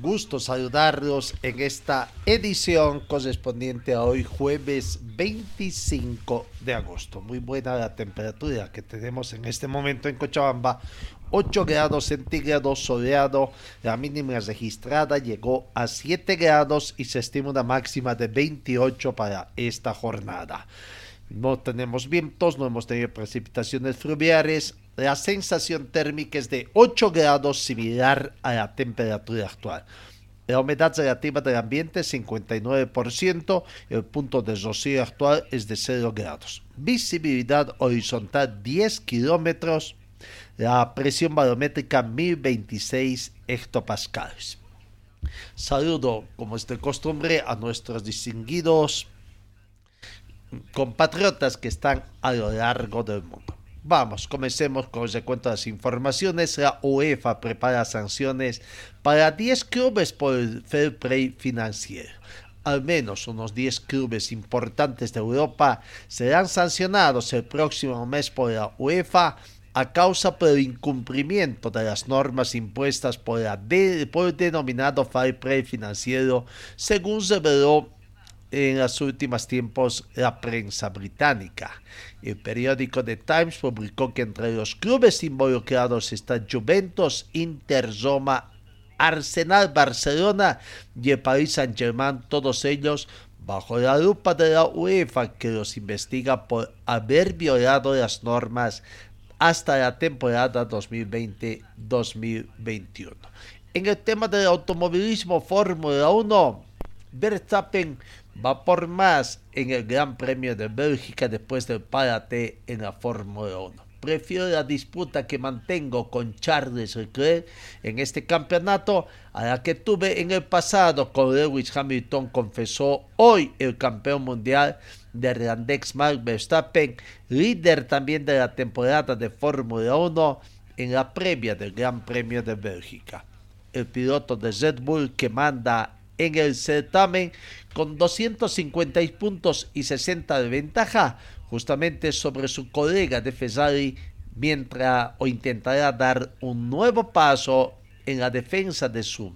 Gusto saludarlos en esta edición correspondiente a hoy, jueves 25 de agosto. Muy buena la temperatura que tenemos en este momento en Cochabamba. 8 grados centígrados soleado, la mínima registrada llegó a 7 grados y se estima una máxima de 28 para esta jornada. No tenemos vientos, no hemos tenido precipitaciones fluviales. La sensación térmica es de 8 grados, similar a la temperatura actual. La humedad relativa del ambiente es 59%, el punto de rocío actual es de 0 grados. Visibilidad horizontal 10 kilómetros, la presión barométrica 1026 hectopascales. Saludo, como es de costumbre, a nuestros distinguidos compatriotas que están a lo largo del mundo. Vamos, comencemos con el recuento de las informaciones. La UEFA prepara sanciones para 10 clubes por el fair play financiero. Al menos unos 10 clubes importantes de Europa serán sancionados el próximo mes por la UEFA a causa por el incumplimiento de las normas impuestas por, el denominado fair play financiero, según reveló en los últimos tiempos la prensa británica. El periódico The Times publicó que entre los clubes involucrados están Juventus, Inter, Roma, Arsenal, Barcelona y el Paris Saint-Germain, todos ellos bajo la lupa de la UEFA que los investiga por haber violado las normas hasta la temporada 2020-2021. En el tema del automovilismo Fórmula 1, Verstappen va por más en el Gran Premio de Bélgica después del parate en la Fórmula 1. Prefiero la disputa que mantengo con Charles Leclerc en este campeonato a la que tuve en el pasado con Lewis Hamilton, confesó hoy el campeón mundial de Randex Max Verstappen, líder también de la temporada de Fórmula 1 en la previa del Gran Premio de Bélgica. El piloto de Red Bull que manda en el certamen con 250 puntos y 60 de ventaja justamente sobre su colega de Ferrari mientras o intentará dar un nuevo paso en la defensa de su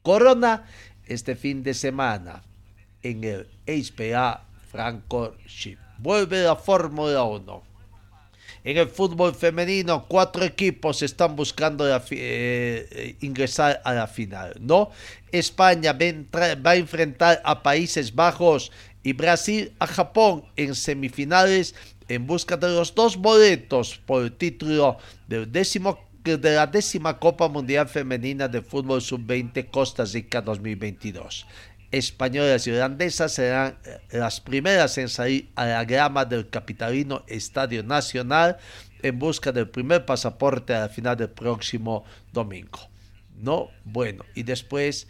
corona este fin de semana en el HPA Francorchamps. Vuelve la Fórmula 1. En el fútbol femenino, cuatro equipos están buscando eh, ingresar a la final, ¿no? España va a enfrentar a Países Bajos y Brasil a Japón en semifinales en busca de los dos boletos por el título de la décima Copa Mundial Femenina de Fútbol Sub-20 Costa Rica 2022 españolas y holandesas serán eh, las primeras en salir a la grama del capitalino Estadio Nacional en busca del primer pasaporte a la final del próximo domingo. No, bueno, y después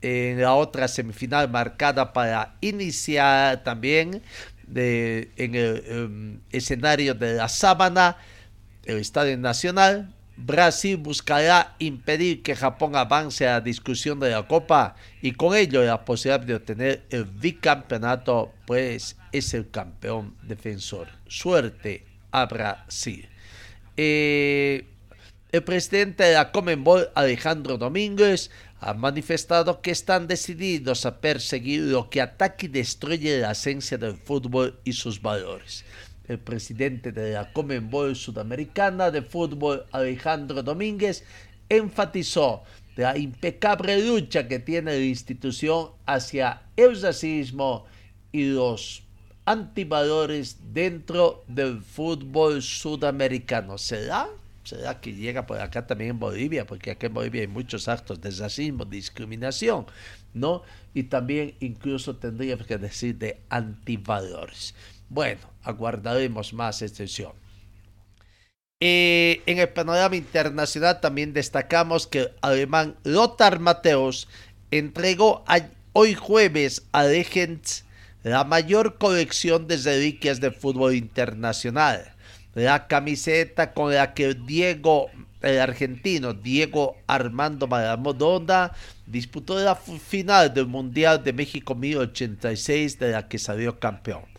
en la otra semifinal marcada para iniciar también de, en el em, escenario de la Sábana, el Estadio Nacional, Brasil buscará impedir que Japón avance a la discusión de la Copa y con ello la posibilidad de obtener el bicampeonato, pues es el campeón defensor. Suerte a Brasil. Eh, el presidente de la Comenbol, Alejandro Domínguez, ha manifestado que están decididos a perseguir lo que ataque y destruye la esencia del fútbol y sus valores el presidente de la Comenbol Sudamericana de Fútbol, Alejandro Domínguez, enfatizó la impecable lucha que tiene la institución hacia el racismo y los antivalores dentro del fútbol sudamericano. ¿Será? ¿Será que llega por acá también en Bolivia? Porque acá en Bolivia hay muchos actos de racismo, discriminación, ¿no? Y también incluso tendría que decir de antivalores. Bueno, aguardaremos más extensión. Eh, en el panorama internacional también destacamos que el alemán Lothar Mateus entregó hoy jueves a Legends la mayor colección de reliquias de fútbol internacional. La camiseta con la que Diego, el argentino Diego Armando Maradona, disputó la final del Mundial de México 1086 de la que salió campeón.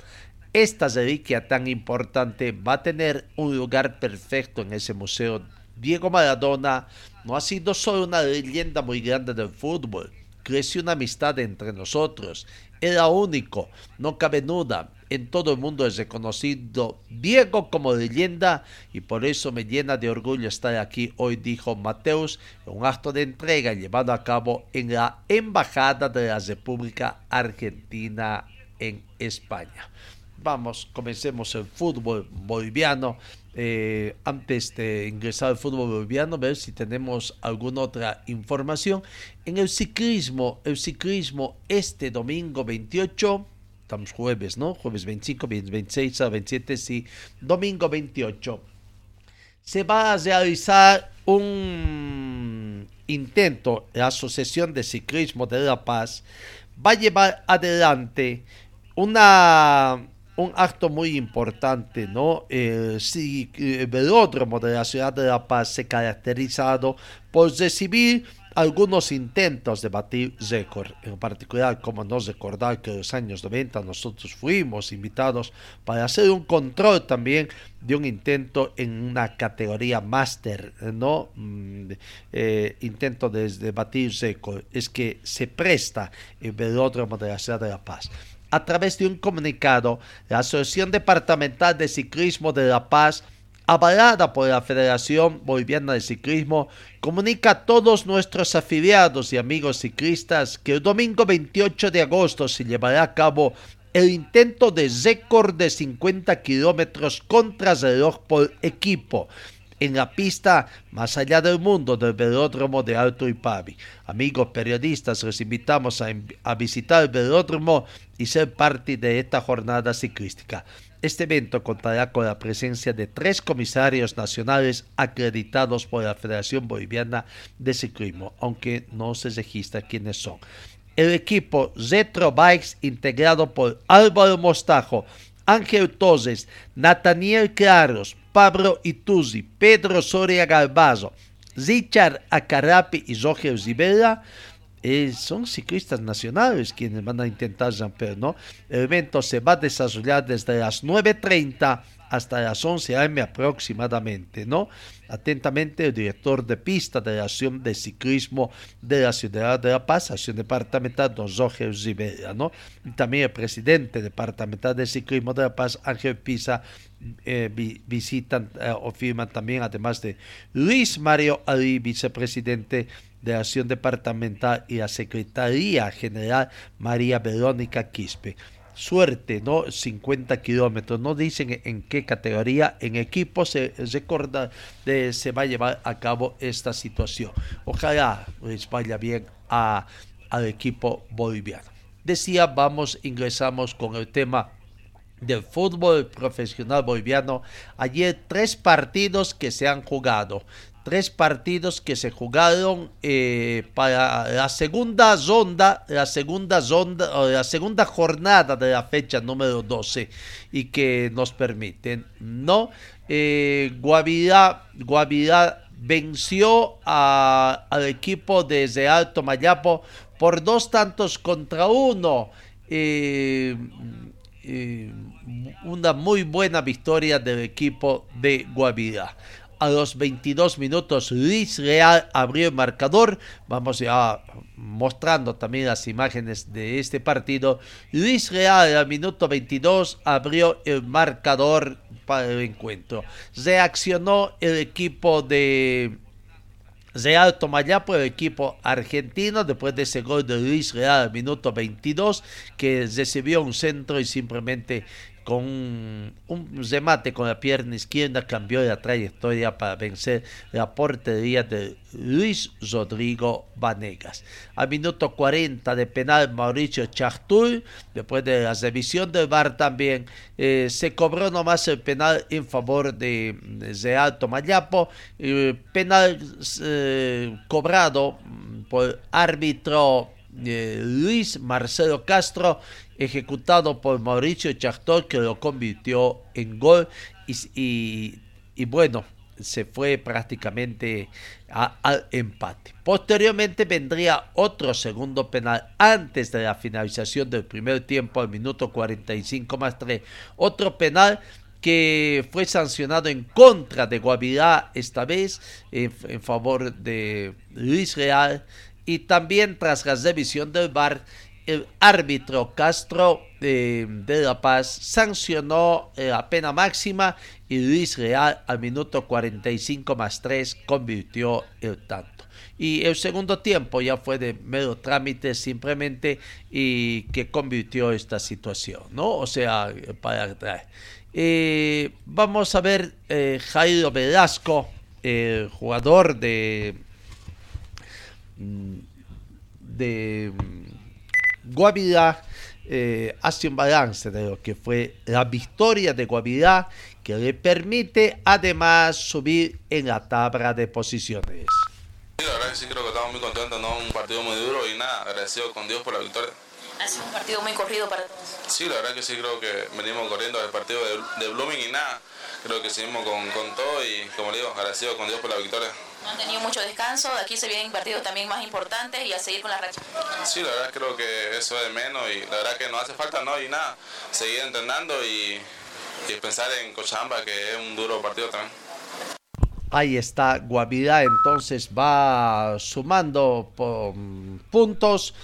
Esta reliquia tan importante va a tener un lugar perfecto en ese museo. Diego Maradona no ha sido solo una leyenda muy grande del fútbol, creció una amistad entre nosotros era único, no cabe duda. En todo el mundo es reconocido Diego como leyenda y por eso me llena de orgullo estar aquí hoy, dijo Mateus, en un acto de entrega llevado a cabo en la Embajada de la República Argentina en España. Vamos, comencemos el fútbol boliviano. Eh, antes de ingresar al fútbol boliviano, ver si tenemos alguna otra información. En el ciclismo, el ciclismo este domingo 28, estamos jueves, ¿no? Jueves 25, 26 a 27, sí, domingo 28. Se va a realizar un intento, la Asociación de Ciclismo de La Paz va a llevar adelante una un acto muy importante, ¿no? Eh, el velódromo de la ciudad de La Paz se caracterizado por recibir algunos intentos de batir récord, en particular, como no recordar que en los años 90 nosotros fuimos invitados para hacer un control también de un intento en una categoría máster, ¿no? Mm, eh, intento de, de batir récord, es que se presta el velódromo de la ciudad de La Paz a través de un comunicado, la Asociación Departamental de Ciclismo de La Paz, avalada por la Federación Boliviana de Ciclismo, comunica a todos nuestros afiliados y amigos ciclistas que el domingo 28 de agosto se llevará a cabo el intento de récord de 50 kilómetros contra reloj por equipo en la pista más allá del mundo del velódromo de Alto Ipavi. Amigos periodistas, les invitamos a, a, visitar el velódromo y ser parte de esta jornada ciclística. Este evento contará con la presencia de tres comisarios nacionales acreditados por la Federación Boliviana de Ciclismo, aunque no se registra quiénes son. El equipo Retro Bikes, integrado por Álvaro Mostajo, Ángel Toses, Nathaniel Claros, Pablo Ituzzi, Pedro Soria Galvazo, Richard Acarapi y Roger Zibela, eh, son ciclistas nacionales quienes van a intentar romper, ¿no? El evento se va a desarrollar desde las 9.30 hasta las 11 am aproximadamente, ¿no? Atentamente el director de pista de la Acción de Ciclismo de la Ciudad de La Paz, Acción Departamental, don Roger Rivera, ¿no? Y también el presidente departamental de Ciclismo de La Paz, Ángel Pisa, eh, visitan eh, o firman también, además de Luis Mario Ali, vicepresidente de Acción Departamental y la Secretaría General María Verónica Quispe suerte, ¿no? 50 kilómetros. No dicen en qué categoría, en equipo se recorda, de, se va a llevar a cabo esta situación. Ojalá les vaya bien a, al equipo boliviano. Decía, vamos, ingresamos con el tema del fútbol profesional boliviano. Ayer tres partidos que se han jugado tres partidos que se jugaron eh, para la segunda ronda, la segunda ronda, la segunda jornada de la fecha número 12 y que nos permiten, ¿no? Eh, Guavirá, venció al equipo de Alto Mayapo por dos tantos contra uno. Eh, una muy buena victoria del equipo de Guavirá a los 22 minutos Luis Real abrió el marcador. Vamos ya mostrando también las imágenes de este partido. Luis Real al minuto 22 abrió el marcador para el encuentro. Reaccionó el equipo de Real Tomayapo, el equipo argentino, después de ese gol de Luis Real al minuto 22, que recibió un centro y simplemente con un, remate con la pierna izquierda cambió la trayectoria para vencer la portería de Luis Rodrigo Vanegas. A minuto 40 de penal Mauricio Chartul, después de la revisión del VAR también, eh, se cobró nomás el penal en favor de, Real Tomayapo, eh, penal eh, cobrado por árbitro Luis Marcelo Castro, ejecutado por Mauricio Chactor, que lo convirtió en gol. Y, bueno, se fue prácticamente al empate. Posteriormente vendría otro segundo penal antes de la finalización del primer tiempo, al minuto 45 más 3. Otro penal que fue sancionado en contra de Guavirá, esta vez en favor de Luis Real y también tras la revisión del VAR, el árbitro Castro de La Paz sancionó eh, la pena máxima y Luis Real al minuto 45 más 3 convirtió el tanto. Y el segundo tiempo ya fue de mero trámite simplemente y que convirtió esta situación, ¿no? O sea, para eh, vamos a ver eh, Jairo Velasco, el jugador de de mm, Guavirá eh, hace un balance de lo que fue la victoria de Guavirá que le permite además subir en la tabla de posiciones. Sí, la verdad que sí creo que estamos muy contentos, ¿no? Un partido muy duro y nada, agradecido con Dios por la victoria. Ha sido un partido muy corrido para todos. Sí, la verdad que sí creo que venimos corriendo del partido de, de Blooming y nada, creo que seguimos con, con todo y como le digo, agradecido con Dios por la victoria. No han tenido mucho descanso, de aquí se vienen partidos también más importantes y a seguir con la racha. Sí, la verdad creo que eso es menos y la verdad que no hace falta no y nada, seguir entrenando y, pensar en Cochabamba que es un duro partido también. Ahí está, Guavirá entonces va sumando puntos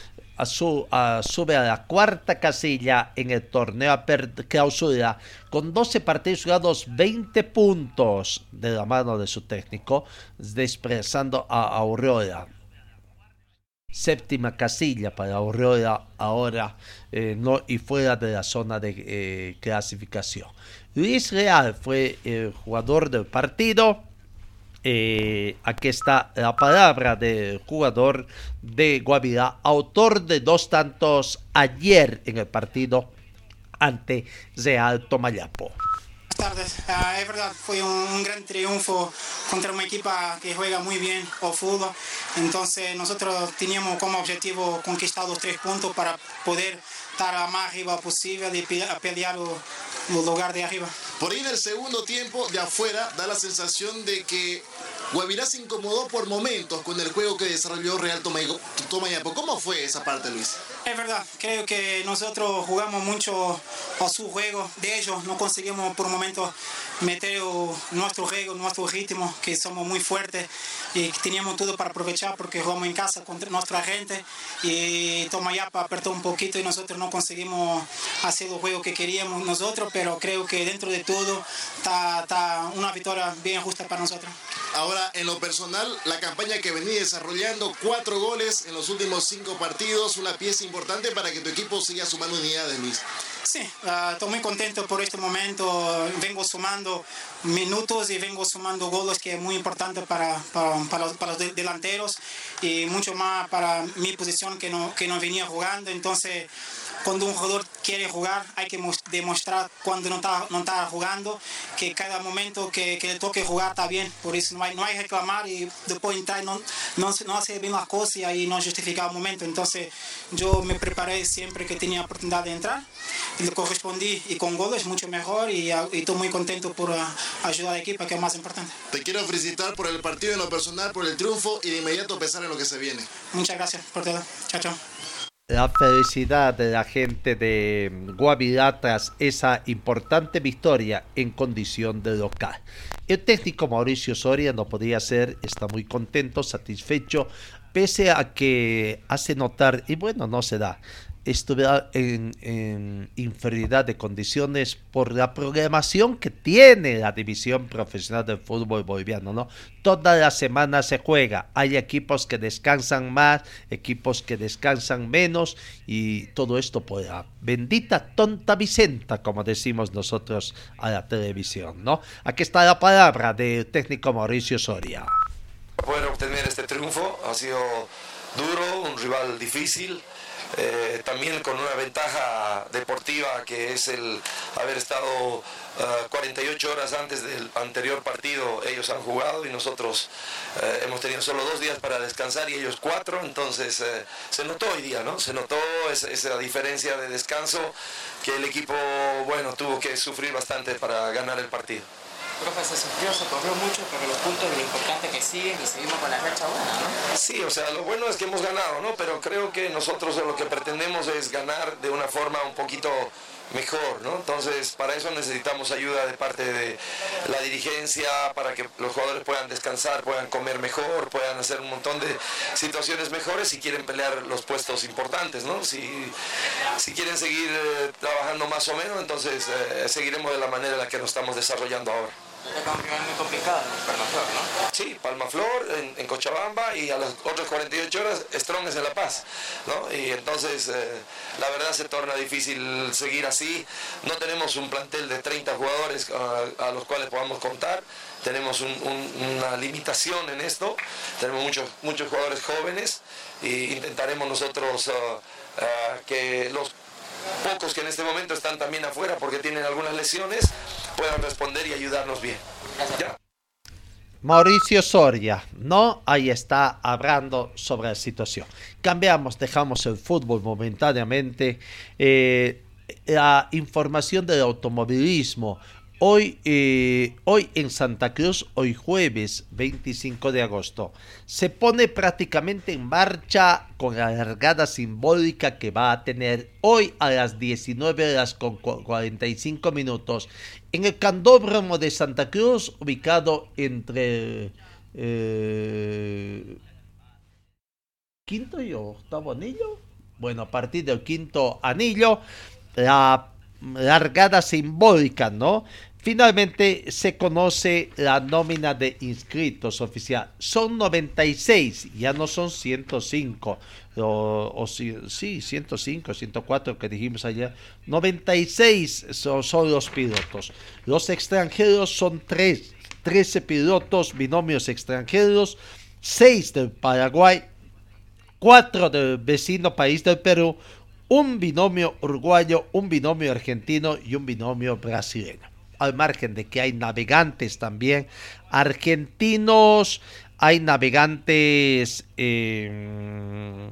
a su, sube a la cuarta casilla en el torneo clausura con 12 partidos jugados, 20 puntos de la mano de su técnico, desprezando a Aurora. Séptima casilla para Aurora ahora eh, no, y fuera de la zona de eh, clasificación. Luis Real fue el jugador del partido eh, aquí está la palabra del jugador de Guavirá, autor de dos tantos ayer en el partido ante Real Tomayapo. Buenas tardes, ah, es verdad, fue un, gran triunfo contra una equipa que juega muy bien o fútbol. Entonces nosotros teníamos como objetivo conquistar los tres puntos para poder estar a más arriba posible y pelear el lugar de arriba. Por ahí en el segundo tiempo de afuera da la sensación de que Guavirá se incomodó por momentos con el juego que desarrolló Real Tomayapo. ¿Cómo fue esa parte, Luis? Es verdad, creo que nosotros jugamos mucho a su juego de ellos, no conseguimos por momentos meter nuestro juego, nuestro ritmo, que somos muy fuertes y teníamos todo para aprovechar porque jugamos en casa contra nuestra gente y Tomayapa apretó un poquito y nosotros no conseguimos hacer el juego que queríamos nosotros, pero creo que dentro de todo está una victoria bien justa para nosotros. Ahora, en lo personal, la campaña que venía desarrollando, cuatro goles en los últimos cinco partidos, una pieza importante para que tu equipo siga sumando unidades, Luis. Sí, ah, estoy muy contento por este momento. Vengo sumando minutos y vengo sumando goles que es muy importante para, para, los, delanteros y mucho más para mi posición que no, que no venía jugando. Entonces, cuando un jugador quiere jugar, hay que demostrar cuando no está, no está jugando, que cada momento que, que le toque jugar está bien. Por eso no hay, no hay reclamar y después entrar no, no, no hacer bien las cosas y no justificar el momento. Entonces yo me preparé siempre que tenía oportunidad de entrar y le correspondí y con goles mucho mejor y, estoy muy contento por ah, ayudar a la equipa, que es más importante. Te quiero felicitar por el partido en lo personal, por el triunfo y de inmediato pensar en lo que se viene. Muchas gracias por todo. Chao, chao la felicidad de la gente de Guavirá tras esa importante victoria en condición de local. El técnico Mauricio Soria no podía ser, está muy contento, satisfecho, pese a que hace notar, y bueno, no se da, estuviera en, en, inferioridad de condiciones por la programación que tiene la división profesional del fútbol boliviano, ¿no? Toda la semana se juega, hay equipos que descansan más, equipos que descansan menos y todo esto por la bendita tonta Vicenta, como decimos nosotros a la televisión, ¿no? Aquí está la palabra del técnico Mauricio Soria. Poder obtener este triunfo ha sido duro, un rival difícil, eh, también con una ventaja deportiva que es el haber estado uh, 48 horas antes del anterior partido ellos han jugado y nosotros uh, hemos tenido solo dos días para descansar y ellos cuatro, entonces se notó hoy día, ¿no? Se notó esa, esa, diferencia de descanso que el equipo, bueno, tuvo que sufrir bastante para ganar el partido. Profe, se sufrió, se corrió mucho, pero los puntos lo importante que siguen y seguimos con la racha buena, ¿no? Sí, o sea, lo bueno es que hemos ganado, ¿no? Pero creo que nosotros lo que pretendemos es ganar de una forma un poquito mejor, ¿no? Entonces, para eso necesitamos ayuda de parte de la dirigencia, para que los jugadores puedan descansar, puedan comer mejor, puedan hacer un montón de situaciones mejores si quieren pelear los puestos importantes, ¿no? Si, si quieren seguir eh, trabajando más o menos, entonces eh, seguiremos de la manera en la que nos estamos desarrollando ahora. Es un rival muy complicado, Palmaflor, ¿no? Sí, Palmaflor en, Cochabamba y a las otras 48 horas Strong es en La Paz, ¿no? Y entonces eh, la verdad se torna difícil seguir así. No tenemos un plantel de 30 jugadores a, a los cuales podamos contar. Tenemos un, un, una limitación en esto. Tenemos muchos, muchos jugadores jóvenes e intentaremos nosotros uh, uh, que los pocos que en este momento están también afuera porque tienen algunas lesiones puedan responder y ayudarnos bien. ¿Ya? Mauricio Soria, ¿no? Ahí está hablando sobre la situación. Cambiamos, dejamos el fútbol momentáneamente. Eh, la información del automovilismo. Hoy, eh, hoy en Santa Cruz, hoy jueves 25 de agosto, se pone prácticamente en marcha con la largada simbólica que va a tener hoy a las 19 horas con 45 minutos en el candódromo de Santa Cruz, ubicado entre eh, quinto y octavo anillo. Bueno, a partir del quinto anillo, la largada simbólica, ¿no? Finalmente se conoce la nómina de inscritos oficial. Son 96, ya no son 105. O, o sí, 105, 104 que dijimos ayer. 96 son, son los pilotos. Los extranjeros son 3. 13 pilotos, binomios extranjeros. 6 del Paraguay. 4 del vecino país del Perú. Un binomio uruguayo, un binomio argentino y un binomio brasileño al margen de que hay navegantes también argentinos, hay navegantes eh,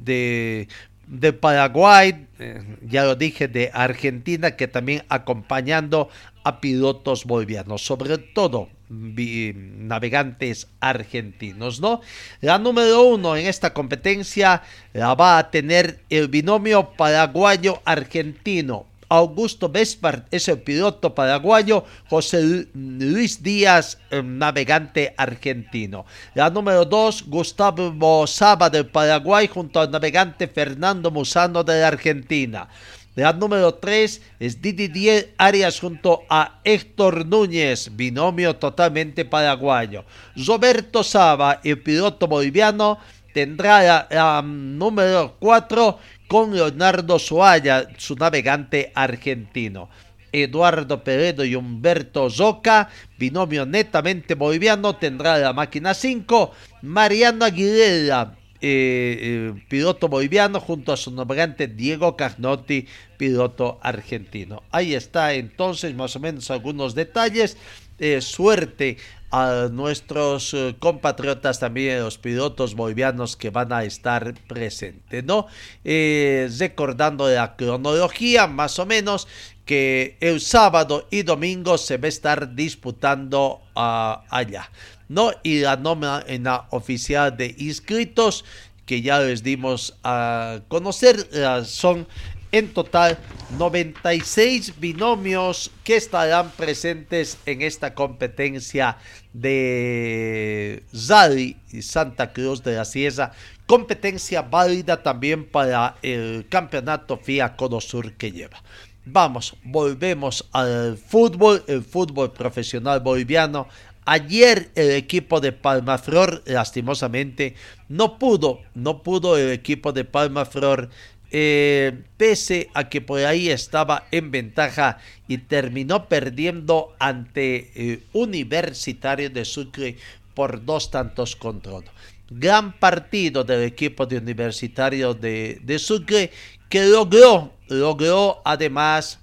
de, Paraguay, eh, ya lo dije, de Argentina, que también acompañando a pilotos bolivianos, sobre todo navegantes argentinos, ¿no? La número uno en esta competencia la va a tener el binomio paraguayo-argentino, Augusto Vespart es el piloto paraguayo, José Luis Díaz, navegante argentino. La número 2, Gustavo Saba del Paraguay junto al navegante Fernando Musano de la Argentina. La número 3 es Didier Arias junto a Héctor Núñez, binomio totalmente paraguayo. Roberto Saba, el piloto boliviano, tendrá la, la número 4 con Leonardo Soaya, su navegante argentino. Eduardo Peredo y Humberto Zoca, binomio netamente boliviano, tendrá la máquina 5. Mariano Aguilera, eh, eh, piloto boliviano, junto a su navegante Diego Carnotti, piloto argentino. Ahí está entonces más o menos algunos detalles. Eh, suerte a nuestros uh, compatriotas también, los pilotos bolivianos que van a estar presentes, ¿no? Eh, recordando la cronología, más o menos, que el sábado y domingo se va a estar disputando uh, allá, ¿no? Y la nómina oficial de inscritos que ya les dimos a conocer uh, son En total, 96 binomios que estarán presentes en esta competencia de Zari y Santa Cruz de la Sierra. Competencia válida también para el campeonato FIA Codo Sur que lleva. Vamos, volvemos al fútbol, el fútbol profesional boliviano. Ayer el equipo de Palmaflor, lastimosamente, no pudo, no pudo el equipo de Palmaflor, eh, pese a que por ahí estaba en ventaja y terminó perdiendo ante eh, Universitario de Sucre por dos tantos contra uno. Gran partido del equipo de Universitario de, de Sucre que logró, logró además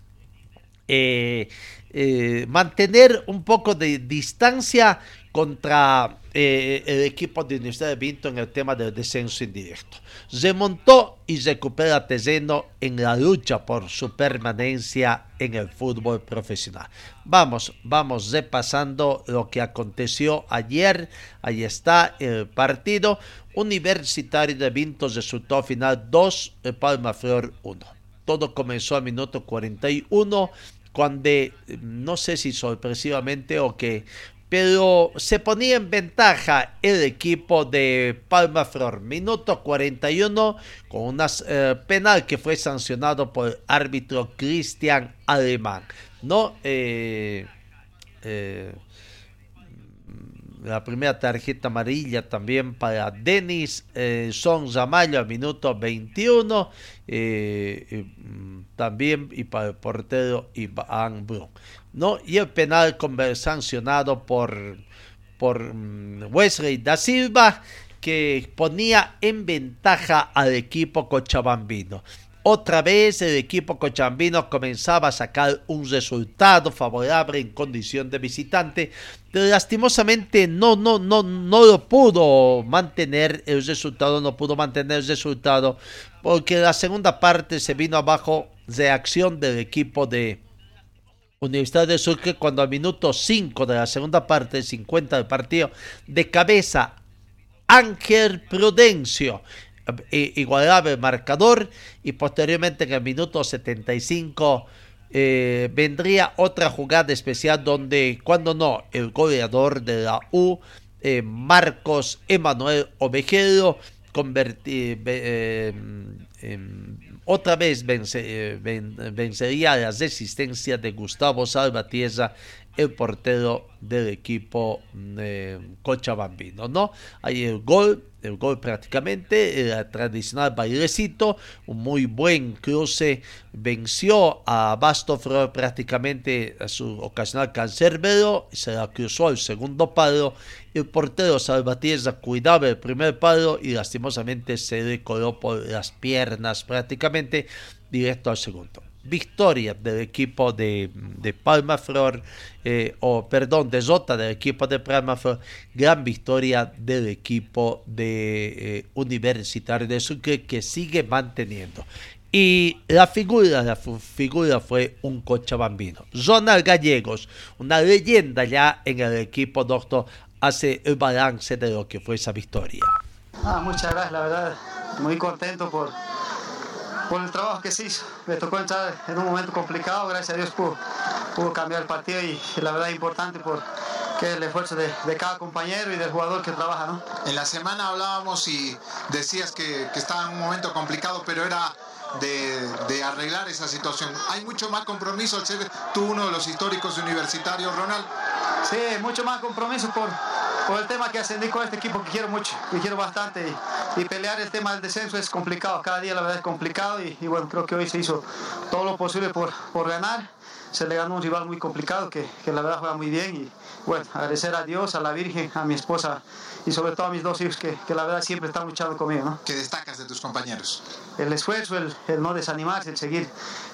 eh, mantener un poco de distancia contra eh, el equipo de Universidad de Vinto en el tema del descenso indirecto. Remontó y recupera terreno en la lucha por su permanencia en el fútbol profesional. Vamos, vamos repasando lo que aconteció ayer. Ahí está el partido. Universitario de Vinto resultó final 2, Palma Flor 1. Todo comenzó al minuto 41 cuando no sé si sorpresivamente o que pero se ponía en ventaja el equipo de Palma Flor. Minuto 41 con un eh, penal que fue sancionado por el árbitro Cristian Alemán. No, eh, eh, la primera tarjeta amarilla también para Denis eh, Son Zamayo a minuto 21 mm, también y para el portero Iván Brun. ¿no? Y el penal sancionado por, por mm, Wesley da Silva, que ponía en ventaja al equipo cochabambino. Otra vez el equipo cochambino comenzaba a sacar un resultado favorable en condición de visitante, pero lastimosamente no, no, no, no lo pudo mantener el resultado, no pudo mantener el resultado, porque la segunda parte se vino abajo reacción del equipo de, Universidad de Sucre cuando al minuto 5 de la segunda parte, 50 del partido, de cabeza Ángel Prudencio eh, igualaba el marcador y posteriormente en el minuto 75 eh, vendría otra jugada especial donde cuando no el goleador de la U eh, Marcos Emanuel Ovejero convertí, otra vez eh, vencería la resistencia de Gustavo Salvatierra, el portero del equipo eh, cochabambino, ¿no? Ahí el gol, el gol prácticamente, el tradicional bailecito, un muy buen cruce, venció a Bastofro prácticamente a su ocasional cancerbero, se la cruzó al segundo palo, el portero Salvatierra cuidaba el primer palo y lastimosamente se le coló por las piernas prácticamente directo al segundo victoria del equipo de, de Palma Flor, eh, o perdón, de Zota del equipo de Palma Flor, gran victoria del equipo de eh, Universitario de Sucre que sigue manteniendo. Y la figura, la figura fue un cochabambino. Ronald Gallegos, una leyenda ya en el equipo doctor, hace el balance de lo que fue esa victoria. Ah, muchas gracias, la verdad, muy contento por, por el trabajo que se hizo. Me tocó entrar en un momento complicado, gracias a Dios pudo, pudo cambiar el partido y, la verdad importante por que el esfuerzo de, de, cada compañero y del jugador que trabaja. ¿no? En la semana hablábamos y decías que, que estaba en un momento complicado, pero era de, de, arreglar esa situación. Hay mucho más compromiso al ser tú uno de los históricos universitarios, Ronald. Sí, mucho más compromiso por, por el tema que ascendí con este equipo que quiero mucho, que quiero bastante. Y, pelear el tema del descenso es complicado, cada día la verdad es complicado. Y, y bueno, creo que hoy se hizo todo lo posible por, por ganar. Se le ganó un rival muy complicado que, que la verdad juega muy bien. Y bueno, agradecer a Dios, a la Virgen, a mi esposa y sobre todo a mis dos hijos que, que la verdad siempre están luchando conmigo. ¿no? ¿Qué destacas de tus compañeros? El esfuerzo, el, el no desanimarse, el seguir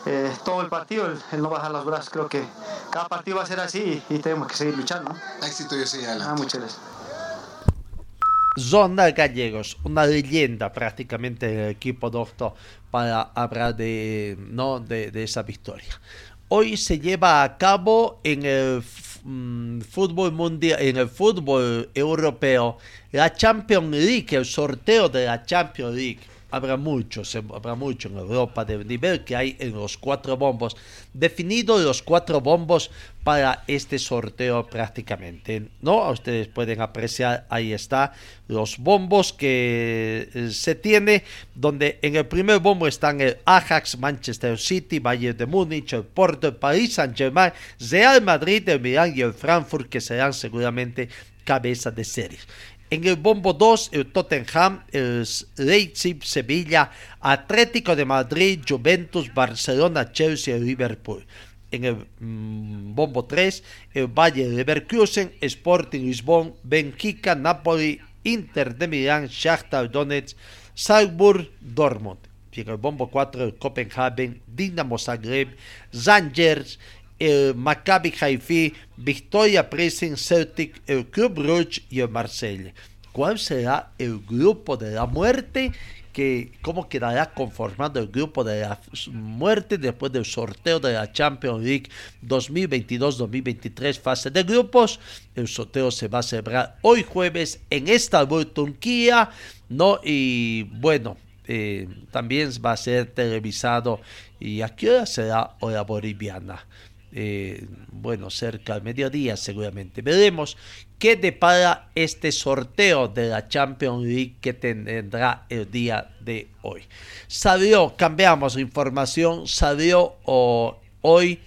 eh, todo el partido, el, el, no bajar los brazos. Creo que cada partido va a ser así y, y tenemos que seguir luchando. ¿no? Éxito y así adelante. Ah, muchas gracias. Zona Gallegos, una leyenda prácticamente del equipo doctor para hablar de, ¿no? de, de esa victoria. Hoy se lleva a cabo en el mm, fútbol mundial, en el fútbol europeo, la Champions League, el sorteo de la Champions League. Habrá mucho, se- habrá mucho en Europa de nivel que hay en los cuatro bombos. Definidos los cuatro bombos para este sorteo prácticamente, ¿no? Ustedes pueden apreciar, ahí está, los bombos que eh, se tiene, donde en el primer bombo están el Ajax, Manchester City, Bayern de Múnich, el Porto, el París Saint-Germain, Real Madrid, el Milán y el Frankfurt, que serán seguramente cabeza de series. En el bombo 2, el Tottenham, el Leipzig, Sevilla, Atlético de Madrid, Juventus, Barcelona, Chelsea y Liverpool. En el mm, bombo 3, el Valle Leverkusen, Sporting Lisbon, Benfica, Napoli, Inter de Milán, Shakhtar Donetsk, Salzburg, Dortmund. Y en el bombo 4, el Copenhagen, Dinamo Zagreb, Rangers, el Maccabi Haifa, Victoria Pressing, Celtic, el Club Brugge y el Marsella. ¿Cuál será el grupo de la muerte? Que, ¿Cómo quedará conformado el grupo de la muerte después del sorteo de la Champions League 2022-2023 fase de grupos? El sorteo se va a celebrar hoy jueves en Estambul, Turquía, ¿no? Y bueno, eh, también va a ser televisado y a qué hora será hora boliviana. Eh, bueno, cerca al mediodía seguramente. Veremos qué depara este sorteo de la Champions League que tendrá el día de hoy. Salió, cambiamos la información, salió hoy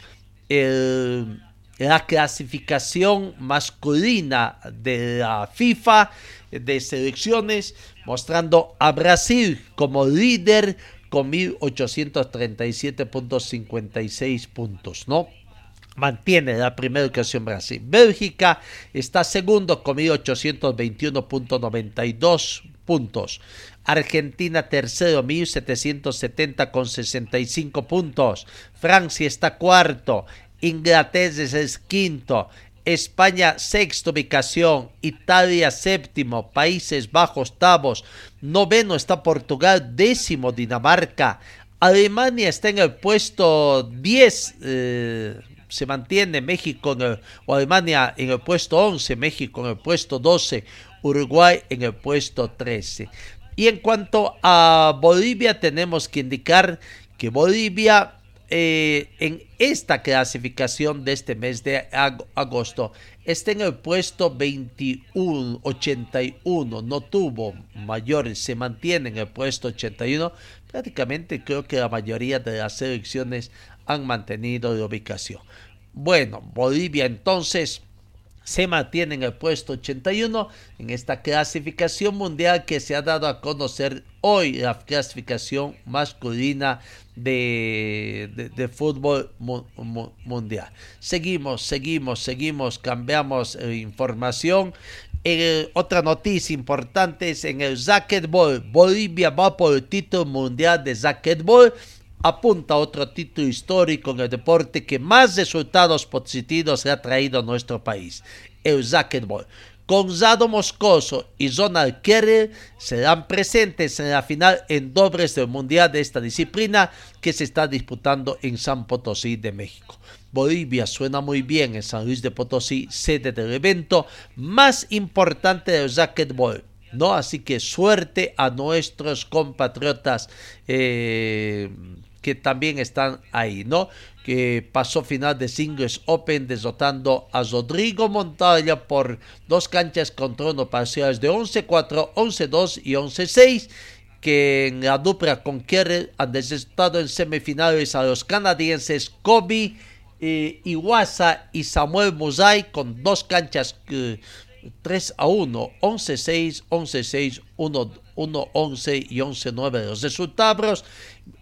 la clasificación masculina de la FIFA de selecciones, mostrando a Brasil como líder con 1837.56 puntos, ¿no? Mantiene la primera ocasión Brasil. Bélgica está segundo con 1821.92 puntos. Argentina tercero 1770 con 65 puntos. Francia está cuarto. Inglaterra es quinto. España sexta ubicación, Italia séptimo, Países Bajos octavos, noveno está Portugal, décimo Dinamarca, Alemania está en el puesto 10, eh, se mantiene México en el- o Alemania en el puesto 11, México en el puesto 12, Uruguay en el puesto 13. Y en cuanto a Bolivia, tenemos que indicar que Bolivia eh, en esta clasificación de este mes de ag- agosto está en el puesto 21, 81, no tuvo mayores, se mantiene en el puesto 81. Prácticamente creo que la mayoría de las selecciones han mantenido la ubicación. Bueno, Bolivia entonces se mantiene en el puesto 81 en esta clasificación mundial que se ha dado a conocer hoy, la clasificación masculina de, de- de fútbol mu- mu- mundial. Seguimos, seguimos, seguimos, cambiamos eh, información. Eh, otra noticia importante es en el racquetball. Bolivia va por el título mundial de racquetball apunta a otro título histórico en el deporte que más resultados positivos le ha traído a nuestro país, el racquetball. Gonzalo Moscoso y Ronald Kerr serán presentes en la final en dobles del mundial de esta disciplina que se está disputando en San Potosí de México. Bolivia suena muy bien en San Luis de Potosí, sede del evento más importante del racquetball. ¿no? Así que suerte a nuestros compatriotas eh, que también están ahí, ¿no? Que pasó final de Singles Open derrotando a Rodrigo Montoya por dos canchas contra uno parciales de 11-4, 11-2 y 11-6 que en la dupla con Kerr han derrotado en semifinales a los canadienses Kobe eh, Iwasa y Samuel Musay con dos canchas eh, 3 a 1, 11-6, 11-6, 1-11 y 11-9 los resultados.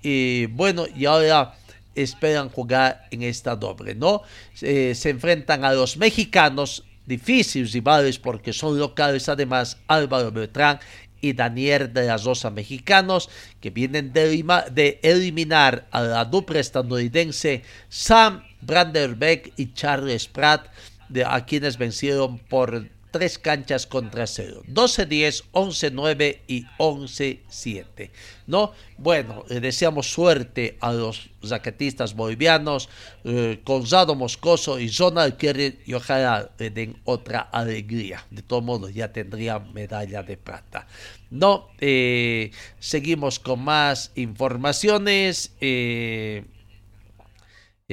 Y bueno, y ahora esperan jugar en esta doble, ¿no? Eh, se enfrentan a los mexicanos, difíciles rivales porque son locales, además Álvaro Beltrán y Daniel de la Rosa mexicanos que vienen de eliminar a la dupla estadounidense Sam Branderbeck y Charles Pratt de, a quienes vencieron por tres canchas contra cero. 12-10, 11-9 y 11-7. ¿No? Bueno, le deseamos suerte a los raquetistas bolivianos, eh, Gonzalo Moscoso y Zonal Kerry, y ojalá le den otra alegría. De todos modos, ya tendrían medalla de plata. No, eh, seguimos con más informaciones. Eh,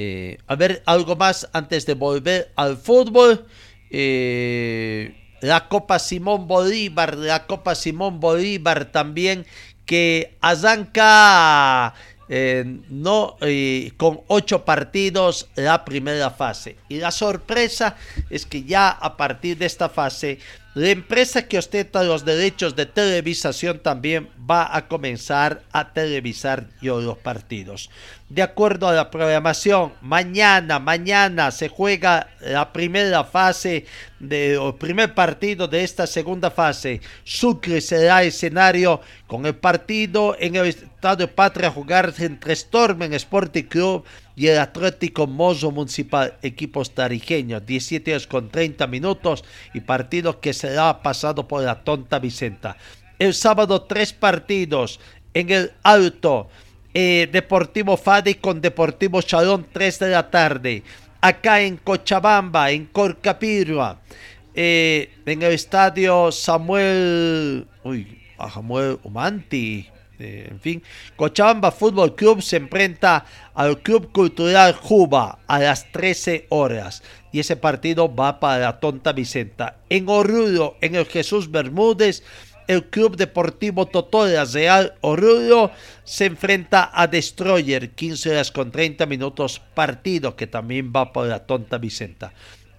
eh, a ver, algo más antes de volver al fútbol. Eh, la Copa Simón Bolívar, la Copa Simón Bolívar también que arranca eh, no, eh, con ocho partidos la primera fase. Y la sorpresa es que ya a partir de esta fase, la empresa que ostenta los derechos de televisación también va a comenzar a televisar los partidos. De acuerdo a la programación, mañana, mañana se juega la primera fase, de, primer partido de esta segunda fase. Sucre será escenario con el partido en el Estadio Patria jugar entre Stormen Sporting Club y el Atlético Mozo Municipal, equipos tarijeños, 17 horas con 30 minutos y partido que será pasado por la Tonta Vicenta. El sábado tres partidos en el Alto, eh, Deportivo Fadi con Deportivo Chalón 3 de la tarde. Acá en Cochabamba, en Corcapirua, eh, en el estadio Samuel, uy, Samuel Umanti, eh, en fin, Cochabamba Fútbol Club se enfrenta al Club Cultural Juba a las 13 horas. Y ese partido va para la Tonta Vicenta. En Oruro, en el Jesús Bermúdez, el Club Deportivo Totola Real Oruro se enfrenta a Destroyer, 15 horas con 30 minutos, partido que también va para la Tonta Vicenta.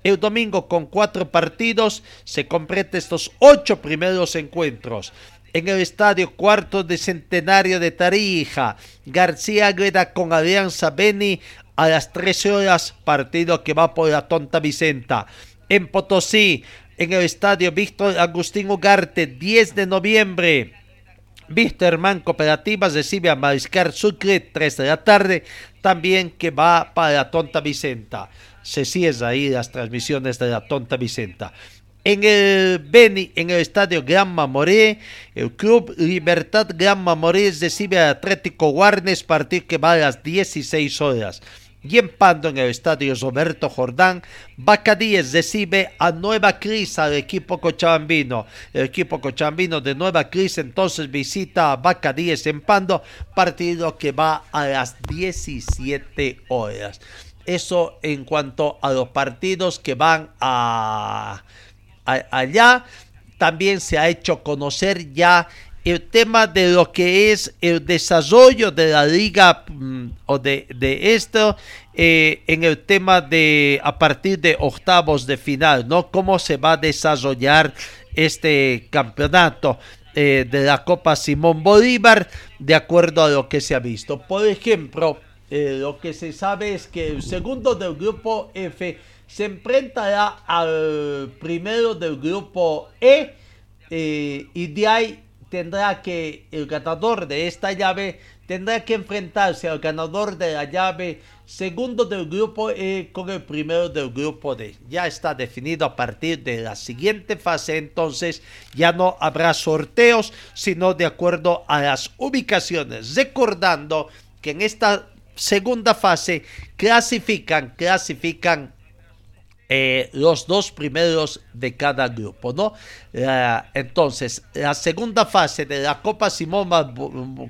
El domingo con cuatro partidos se completa estos ocho primeros encuentros en el estadio cuarto de centenario de Tarija. García Agueda con Alianza Beni a las 13 horas, partido que va por la Tonta Vicenta. En Potosí, en el estadio Víctor Agustín Ugarte, 10 de noviembre. Víctor Cooperativas recibe a Mariscar Sucre, 3 de la tarde, también que va para la Tonta Vicenta. Se cierra ahí las transmisiones de la Tonta Vicenta. En el Beni, en el estadio Gran Mamoré, el club Libertad Gran Mamoré recibe al Atlético Guarnes, partido que va a las 16 horas. Y en Pando, en el estadio Roberto Jordán, Bacadíes recibe a Nueva Cris al equipo cochabambino. El equipo cochabambino de Nueva Cris entonces visita a Bacadíes en Pando, partido que va a las 17 horas. Eso en cuanto a los partidos que van a allá. También se ha hecho conocer ya el tema de lo que es el desarrollo de la liga mm, o de, esto eh, en el tema de a partir de octavos de final, ¿no? Cómo se va a desarrollar este campeonato eh, de la Copa Simón Bolívar de acuerdo a lo que se ha visto. Por ejemplo, eh, lo que se sabe es que el segundo del grupo F se enfrentará al primero del grupo E eh, y de ahí tendrá que el ganador de esta llave tendrá que enfrentarse al ganador de la llave segundo del grupo E con el primero del grupo D. Ya está definido a partir de la siguiente fase, entonces ya no habrá sorteos, sino de acuerdo a las ubicaciones. Recordando que en esta segunda fase clasifican, clasifican eh, los dos primeros de cada grupo, ¿no? entonces, la segunda fase de la Copa Simón,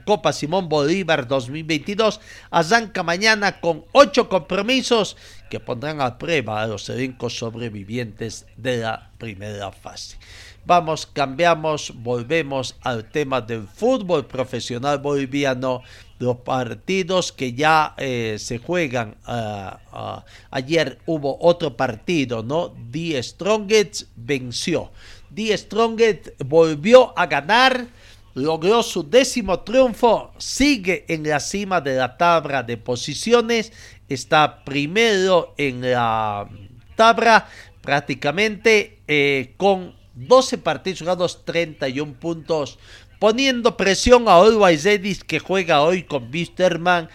Copa Simón Bolívar 2022 arranca mañana con ocho compromisos que pondrán a prueba a los elencos sobrevivientes de la primera fase. Vamos, cambiamos, volvemos al tema del fútbol profesional boliviano los partidos que ya eh, se juegan. Ah, ah, ayer hubo otro partido, ¿no? Die Strongest venció. Die Strongest volvió a ganar, logró su décimo triunfo, sigue en la cima de la tabla de posiciones, está primero en la tabla prácticamente eh, con 12 partidos jugados, 31 puntos poniendo presión a Always Edis que juega hoy con Bisterman.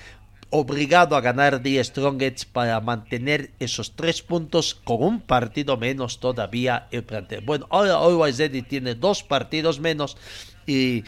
obligado a ganar 10 Strongets para mantener esos tres puntos con un partido menos todavía el plantel. Bueno, ahora Always Ready tiene dos partidos menos y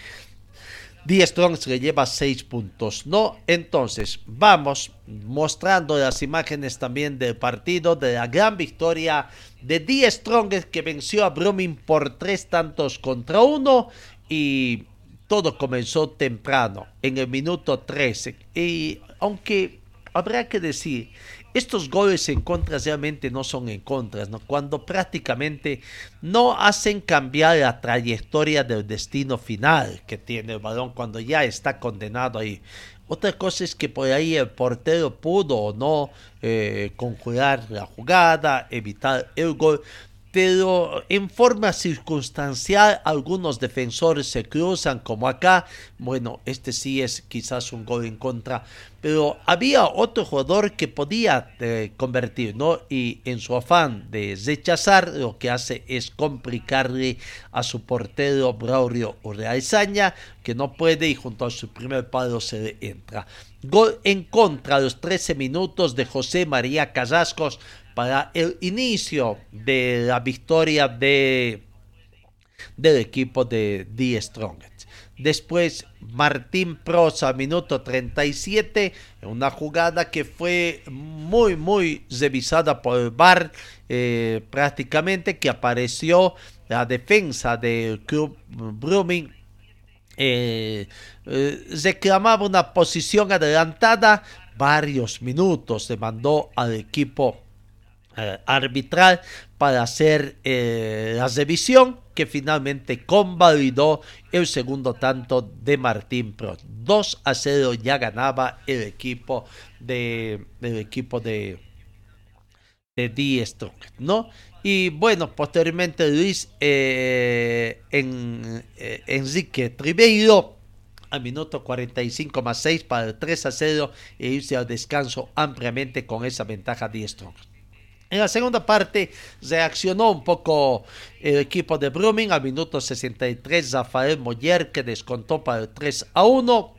10 Strongs le lleva 6 puntos, ¿no? Entonces, vamos mostrando las imágenes también del partido, de la gran victoria de 10 Strongs que venció a Brumming por 3 tantos contra 1 y todo comenzó temprano, en el minuto 13. Y aunque habrá que decir, estos goles en contra realmente no son en contra, ¿no? cuando prácticamente no hacen cambiar la trayectoria del destino final que tiene el balón cuando ya está condenado ahí. Otra cosa es que por ahí el portero pudo o no eh, conjurar la jugada, evitar el gol, pero en forma circunstancial algunos defensores se cruzan como acá. Bueno, este sí es quizás un gol en contra, pero había otro jugador que podía eh, convertir, ¿no? Y en su afán de rechazar, lo que hace es complicarle a su portero Braulio Urreaizaña, que no puede y junto a su primer palo se le entra. Gol en contra a los 13 minutos de José María Casascos para el inicio de la victoria de, del equipo de The Strongest. Después Martín Prosa, minuto 37, una jugada que fue muy, muy revisada por el VAR, eh, prácticamente que apareció la defensa del club Brumming. Eh, eh, reclamaba una posición adelantada, varios minutos se mandó al equipo eh, arbitral para hacer eh, la revisión que finalmente convalidó el segundo tanto de Martín Pro. 2 a 0 ya ganaba el equipo de el equipo de de Die ¿no? Y bueno, posteriormente Luis eh, en, Enrique Tribeiro al minuto 45 más 6 para el 3 a 0 e irse al descanso ampliamente con esa ventaja Die en la segunda parte reaccionó un poco el equipo de Brumming al minuto 63 Rafael Moller que descontó para el 3 a 1.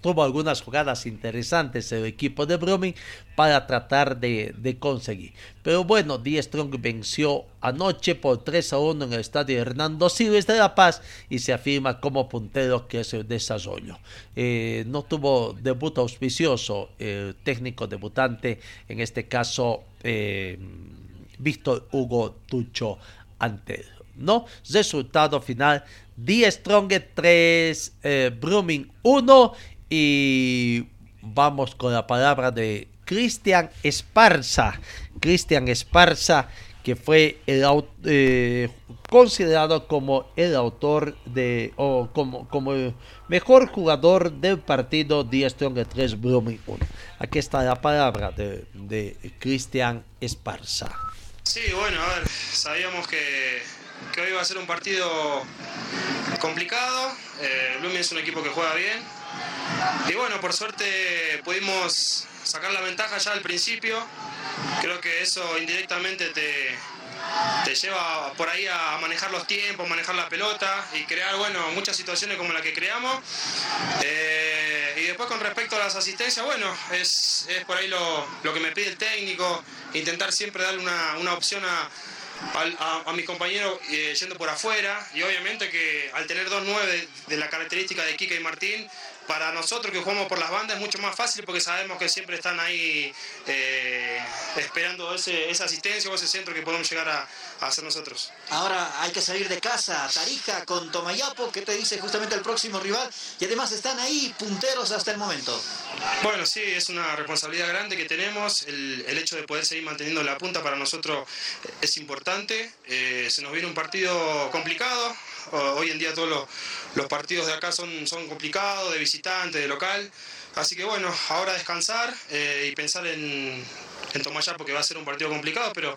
Tuvo algunas jugadas interesantes el equipo de Brumming para tratar de, conseguir. Pero bueno, Die Strong venció anoche por 3 a 1 en el estadio Hernando Silves de La Paz y se afirma como puntero que es el desarrollo. Eh, no tuvo debut auspicioso el técnico debutante, en este caso eh, Víctor Hugo Tucho Antero. ¿no? Resultado final: Die Strong 3, eh, Brumming 1. Y vamos con la palabra de Cristian Esparza. Cristian Esparza, que fue el, eh, considerado como el autor de, o como, como el mejor jugador del partido 10 Strong 3 Brumming 1. Aquí está la palabra de, de Cristian Esparza. Sí, bueno, a ver, sabíamos que, que hoy va a ser un partido complicado. Eh, Blooming es un equipo que juega bien. Y bueno, por suerte pudimos sacar la ventaja ya al principio. Creo que eso indirectamente te, te lleva por ahí a manejar los tiempos, manejar la pelota y crear, bueno, muchas situaciones como la que creamos. Eh, y después con respecto a las asistencias, bueno, es, es por ahí lo, lo, que me pide el técnico, intentar siempre darle una, una opción a, a, mis compañeros eh, yendo por afuera y obviamente que al tener dos nueve de la característica de Kika y Martín, para nosotros que jugamos por las bandas es mucho más fácil porque sabemos que siempre están ahí eh, esperando esa asistencia o ese centro que podemos llegar a, hacer nosotros. Ahora hay que salir de casa, Tarija con Tomayapo, ¿qué te dice justamente el próximo rival? Y además están ahí punteros hasta el momento. Bueno, sí, es una responsabilidad grande que tenemos. El, hecho de poder seguir manteniendo la punta para nosotros es importante. Eh, se nos viene un partido complicado, Hoy en día todos los, partidos de acá son, son complicados, de visitante, de local. Así que bueno, ahora descansar eh, y pensar en, en Tomayar porque va a ser un partido complicado, pero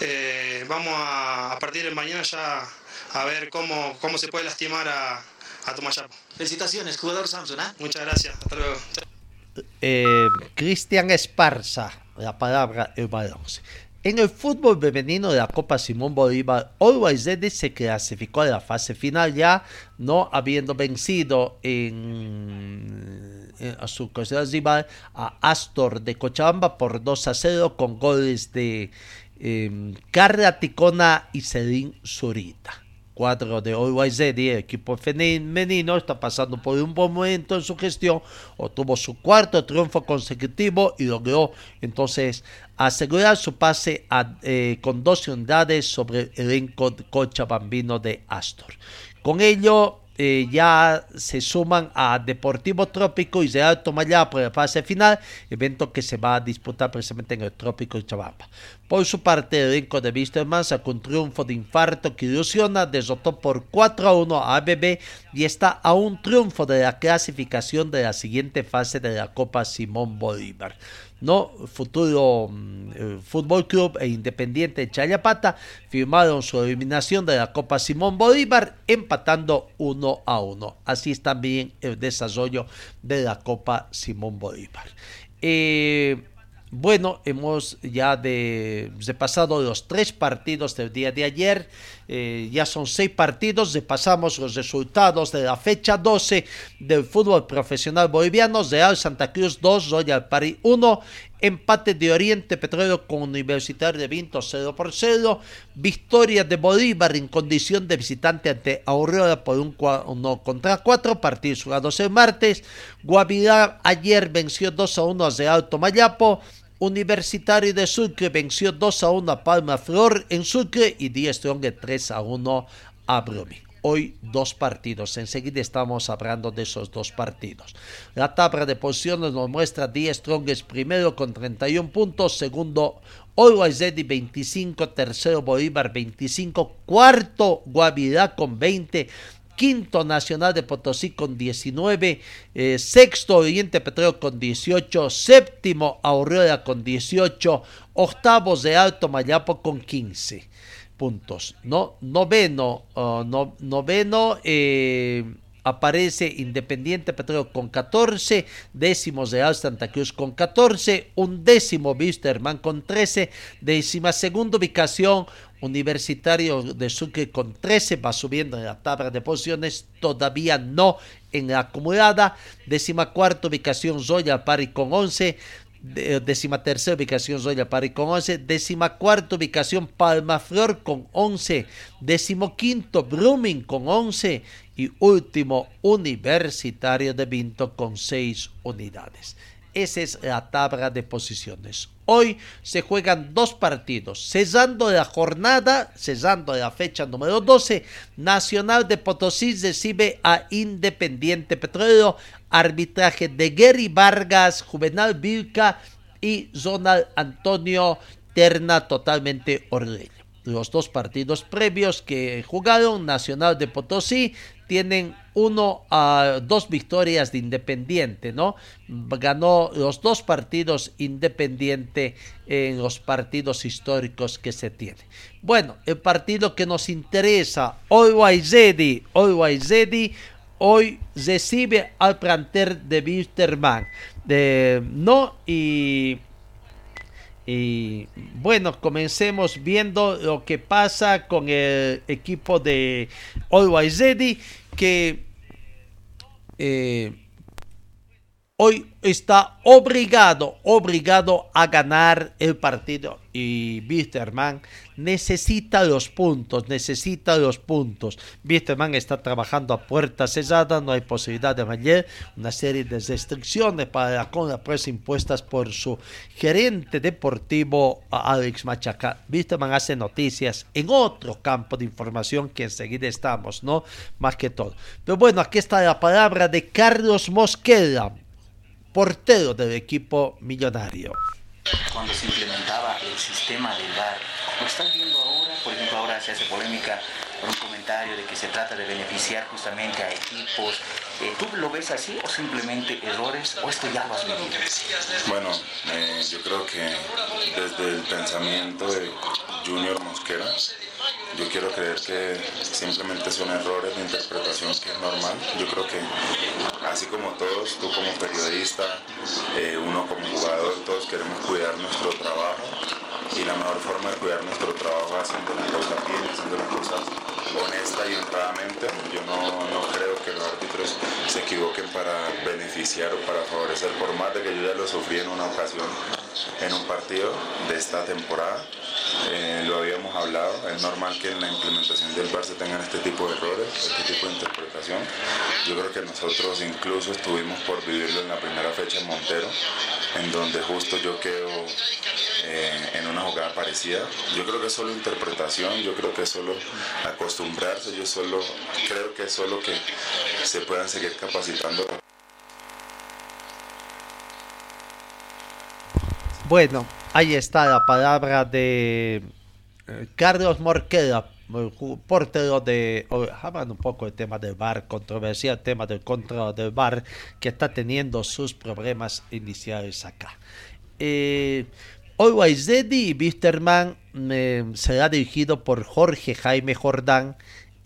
eh, vamos a, partir de mañana ya a ver cómo, cómo se puede lastimar a, a Tomayapo. Felicitaciones, jugador Samson. ¿eh? Muchas gracias, hasta luego. Cristian Esparza, la palabra el balón. En el fútbol femenino de la Copa Simón Bolívar, Always Ready se clasificó a la fase final ya, no habiendo vencido en eh, a su rival, a Astor de Cochabamba por 2 a 0 con goles de eh, Carla Ticona y Cedín Zurita. Cuadro de OYZ, equipo femenino, está pasando por un buen momento en su gestión, obtuvo su cuarto triunfo consecutivo y logró entonces asegurar su pase eh, con 12 unidades sobre el elenco cochabambino de Astor. Con ello, eh, ya se suman a Deportivo Trópico y Real Tomayá por la fase final, evento que se va a disputar precisamente en el Trópico de Chabamba. Por su parte, el de Wisterman sacó un triunfo de infarto que ilusiona, derrotó por 4 a 1 a ABB y está a un triunfo de la clasificación de la siguiente fase de la Copa Simón Bolívar. ¿No? Futuro mm, Fútbol Club e Independiente de Chayapata firmaron su eliminación de la Copa Simón Bolívar empatando 1 a 1. Así es también el desarrollo de la Copa Simón Bolívar. Eh, bueno, hemos ya de, repasado los tres partidos del día de ayer. Eh, ya son seis partidos. Repasamos los resultados de la fecha 12 del fútbol profesional boliviano. Real Santa Cruz 2, Royal Party 1. Empate de Oriente Petróleo con Universitario de Vinto 0 por 0. Victoria de Bolívar en condición de visitante ante Aurora por un 1 contra 4. Partidos jugados el martes. Guavirá ayer venció 2 a 1 a Real Tomayapo. Universitario de Sucre venció 2 a 1 a Palma Flor en Sucre y 10 Strong 3 a 1 a Brumming. Hoy dos partidos. Enseguida estamos hablando de esos dos partidos. La tabla de posiciones nos muestra 10 Strongest primero con 31 puntos. Segundo, Always Ready 25. Tercero, Bolívar 25. Cuarto, Guavirá con 20 quinto Nacional de Potosí con 19, eh, sexto Oriente Petróleo con 18, séptimo Aurora con 18, octavos de Alto Mayapo con 15 puntos. No, noveno, uh, no, noveno eh, aparece Independiente Petróleo con 14, décimo Real Santa Cruz con 14, un décimo Wisterman con 13, décima segunda ubicación Universitario de Sucre con 13 va subiendo en la tabla de posiciones, todavía no en la acumulada. Décima cuarta ubicación Zoya Pari con 11. Décima tercera ubicación Zoya Pari con 11. Décima cuarta ubicación Palma Flor con 11. Décimo quinto Brumming con 11. Y último Universitario de Vinto con 6 unidades. Esa es la tabla de posiciones. Hoy se juegan dos partidos. Cesando la jornada, cesando la fecha número 12, Nacional de Potosí recibe a Independiente Petróleo, arbitraje de Gary Vargas, Juvenal Vilca y Zonal Antonio Terna totalmente ordeño. Los dos partidos previos que jugaron, Nacional de Potosí tienen uno a dos victorias de Independiente, ¿no? Ganó los dos partidos Independiente en los partidos históricos que se tiene. Bueno, el partido que nos interesa, Always Ready, Always Ready, hoy recibe al planter de Wisterman, de, ¿no? Y y bueno, comencemos viendo lo que pasa con el equipo de Always que eh, hoy está obligado, obligado a ganar el partido. Y Wisterman necesita los puntos, necesita los puntos. Wisterman está trabajando a puerta cerrada, no hay posibilidad de ayer una serie de restricciones para la compra pues impuestas por su gerente deportivo Alex Machaca. Wisterman hace noticias en otro campo de información que enseguida estamos, ¿no? Más que todo. Pero bueno, aquí está la palabra de Carlos Mosquera, portero del equipo millonario cuando se implementaba el sistema del VAR. Lo estás viendo ahora, por ejemplo, ahora se hace polémica por un comentario de que se trata de beneficiar justamente a equipos. Eh, ¿Tú lo ves así o simplemente errores o esto ya lo has vivido? Bueno, eh, yo creo que desde el pensamiento de Junior Mosquera, yo quiero creer que simplemente son errores de interpretación que es normal. Yo creo que así como todos, tú como periodista, eh, uno como jugador, todos queremos cuidar nuestro trabajo y la mejor forma de cuidar nuestro trabajo es haciendo las cosas bien, haciendo las cosas honesta y honradamente. Yo no, no creo que los árbitros se equivoquen para beneficiar o para favorecer, por más de que yo ya lo sufrí en una ocasión en un partido de esta temporada. Eh, lo habíamos hablado, es normal que en la implementación del VAR se tengan este tipo de errores, este tipo de interpretación. Yo creo que nosotros incluso estuvimos por vivirlo en la primera fecha en Montero, en donde justo yo quedo eh, en una jugada parecida. Yo creo que es solo interpretación, yo creo que es solo acostumbrarse, yo solo creo que es solo que se puedan seguir capacitando. Bueno, ahí está la palabra de Carlos Morquera, el ju- portero de... Hablando un poco del tema del VAR, controversial tema del control del VAR, que está teniendo sus problemas iniciales acá. Eh, Always y Wisterman eh, será dirigido por Jorge Jaime Jordán,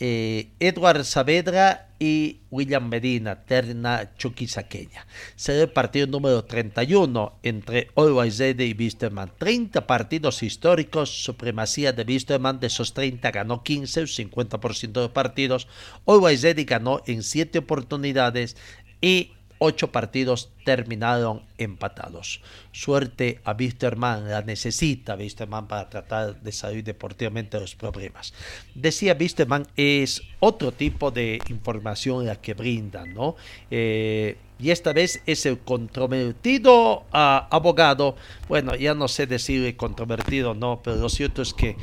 eh, Edward Saavedra y William Medina, terna chuquisaqueña. Será el partido número 31 entre Always Ready y Wisterman. 30 partidos históricos, supremacía de Wisterman, de esos 30 ganó 15, un 50% de partidos. Always Ready ganó en 7 oportunidades y ocho partidos terminaron empatados. Suerte a Wisterman, la necesita Wisterman para tratar de salir deportivamente de los problemas. Decía Wisterman, es otro tipo de información la que brindan, ¿no? Eh, y esta vez es el controvertido ah, abogado, bueno, ya no sé decir controvertido, no, pero lo cierto es que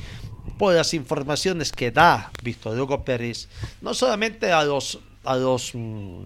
por las informaciones que da Víctor Hugo Pérez, no solamente a los, a los mm,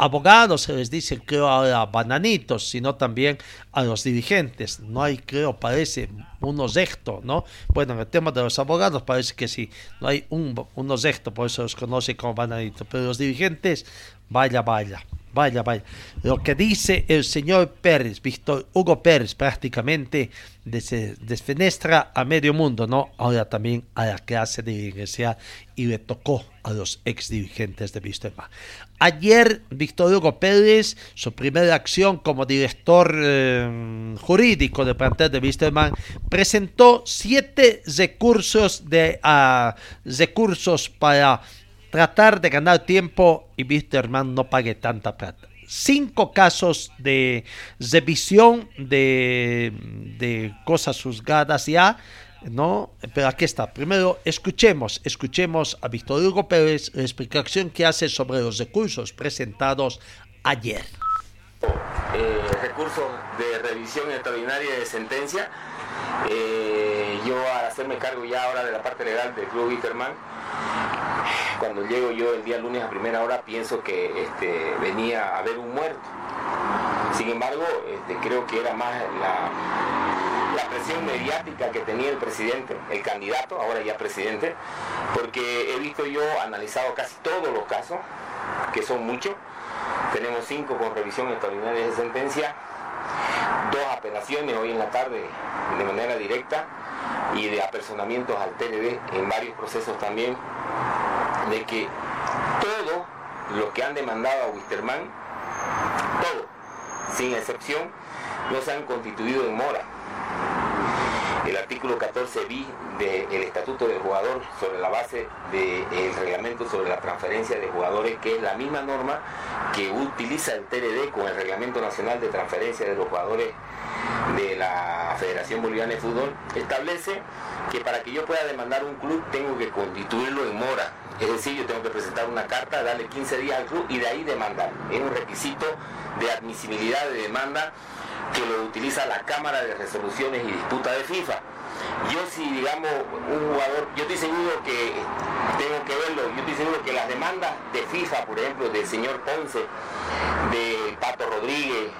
abogados se les dice, creo, ahora bananitos, sino también a los dirigentes. No hay, creo, parece, unos recto, ¿no? Bueno, en el tema de los abogados parece que sí, no hay un, recto, por eso los conoce como bananitos, pero los dirigentes, vaya, vaya. Vaya, vaya. Lo que dice el señor Pérez, Víctor Hugo Pérez, prácticamente des- desfenestra a medio mundo, ¿no? Ahora también a la clase dirigencial y le tocó a los ex dirigentes de Wisterman. Ayer, Víctor Hugo Pérez, su primera acción como director eh, jurídico del plantel de Wisterman, presentó siete recursos, de, ah, recursos para tratar de ganar tiempo y Wisterman no pague tanta plata. Cinco casos de revisión de, de cosas juzgadas ya, ¿no? Pero aquí está. Primero, escuchemos, escuchemos a Víctor Hugo Pérez la explicación que hace sobre los recursos presentados ayer. eh, recursos de revisión extraordinaria de sentencia. Eh, yo al hacerme cargo ya ahora de la parte legal del Club Wickerman, cuando llego yo el día lunes a primera hora pienso que este, venía a haber un muerto. Sin embargo, este, creo que era más la presión mediática que tenía el presidente, el candidato, ahora ya presidente, porque he visto yo, analizado casi todos los casos, que son muchos, tenemos cinco con revisión extraordinaria de sentencia, dos apelaciones hoy en la tarde de manera directa y de apersonamientos al TLD en varios procesos también, de que todo lo que han demandado a Wisterman, todo, sin excepción, no se han constituido en mora. El artículo 14 bis del Estatuto del Jugador sobre la base del reglamento sobre la transferencia de jugadores, que es la misma norma que utiliza el TRD con el Reglamento Nacional de Transferencia de los Jugadores de la Federación Boliviana de Fútbol, establece que para que yo pueda demandar un club tengo que constituirlo en mora. Es decir, yo tengo que presentar una carta, darle 15 días al club y de ahí demandar. Es un requisito de admisibilidad de demanda que lo utiliza la Cámara de Resoluciones y Disputa de FIFA. Yo si digamos un jugador, yo estoy seguro que tengo que verlo, yo estoy seguro que las demandas de FIFA, por ejemplo, del señor Ponce, de Pato Rodríguez,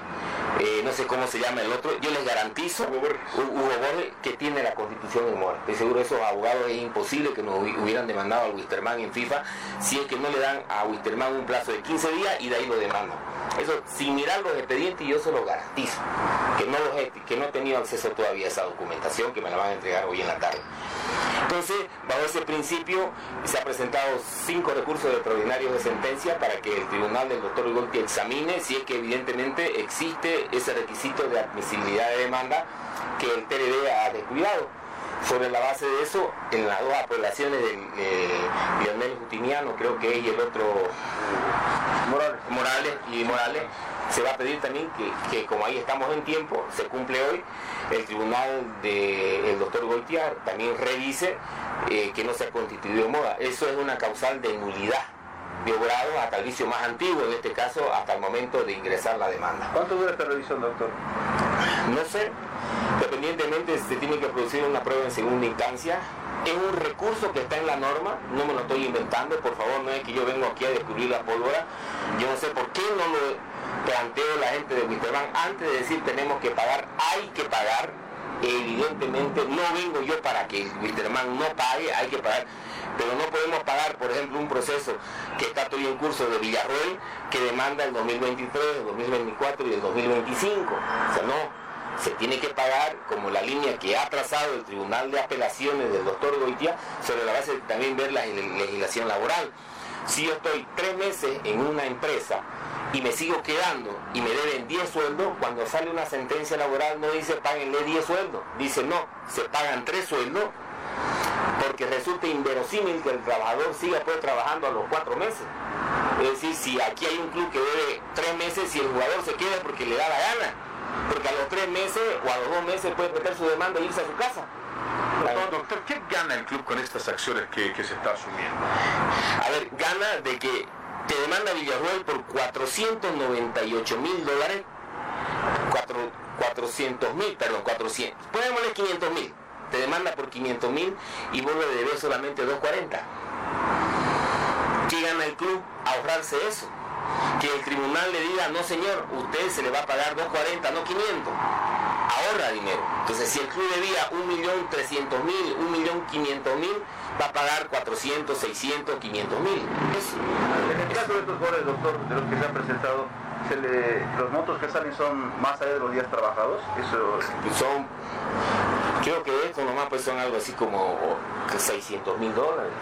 eh, no sé cómo se llama el otro, yo les garantizo, Hugo Borges, que tiene la constitución en mora. Estoy seguro esos abogados es imposible que nos hubi- hubieran demandado a Wisterman en FIFA si es que no le dan a Wisterman un plazo de 15 días y de ahí lo demandan. Eso sin mirar los expedientes yo se los garantizo, que no, los que no he tenido acceso todavía a esa documentación que me la van a entregar hoy en la tarde. Entonces, bajo ese principio, se han presentado cinco recursos extraordinarios de sentencia para que el tribunal del doctor Golpi examine si es que evidentemente existe ese requisito de admisibilidad de demanda que el TRD ha descuidado. sobre la base de eso, en las dos apelaciones de eh, Justiniano, creo que es y el otro Morales, Morales y Morales, se va a pedir también que, que como ahí estamos en tiempo, se cumple hoy, el tribunal del doctor Goitiar también revise eh, que no se ha constituido moda. Eso es una causal de nulidad de obrado hasta el vicio más antiguo, en este caso hasta el momento de ingresar la demanda. ¿Cuánto dura esta revisión, doctor? No sé, dependientemente se tiene que producir una prueba en segunda instancia. Es un recurso que está en la norma, no me lo estoy inventando, por favor, no es que yo vengo aquí a descubrir la pólvora. Yo no sé por qué no lo planteo la gente de Wisterman antes de decir tenemos que pagar, hay que pagar. Evidentemente no vengo yo para que Wisterman no pague, hay que pagar pero no podemos pagar, por ejemplo, un proceso que está todavía en curso de Villarroel que demanda el 2023, el 2024 y el 2025. O sea, no, se tiene que pagar como la línea que ha trazado el Tribunal de Apelaciones del doctor Goitia sobre la base de también ver la legislación laboral. Si yo estoy tres meses en una empresa y me sigo quedando y me deben 10 sueldos, cuando sale una sentencia laboral no dice páguenle 10 sueldos, dice no, se pagan 3 sueldos porque resulta inverosímil que el trabajador siga pues trabajando a los cuatro meses. Es decir, si aquí hay un club que debe tres meses y el jugador se queda porque le da la gana, porque a los tres meses o a los dos meses puede meter su demanda e irse a su casa. Doctor, ¿qué gana el club con estas acciones que, se está asumiendo? A ver, gana de que te demanda Villarroel por 498 mil dólares, 400 mil, perdón, 400, ponémosle 500 mil te demanda por 500 mil y vuelve a deber solamente 240. ¿Qué gana el club? Ahorrarse eso. Que el tribunal le diga, no señor, usted se le va a pagar 240, no 500. Ahorra dinero. Entonces, si el club debía 1.300.000, 1.500.000, va a pagar 400, 600, 500 mil. En el caso de estos jugadores, doctor, de los que se han presentado, los montos que salen son más allá de los días trabajados. Eso... Son Creo que esto nomás pues son algo así como 600 mil dólares.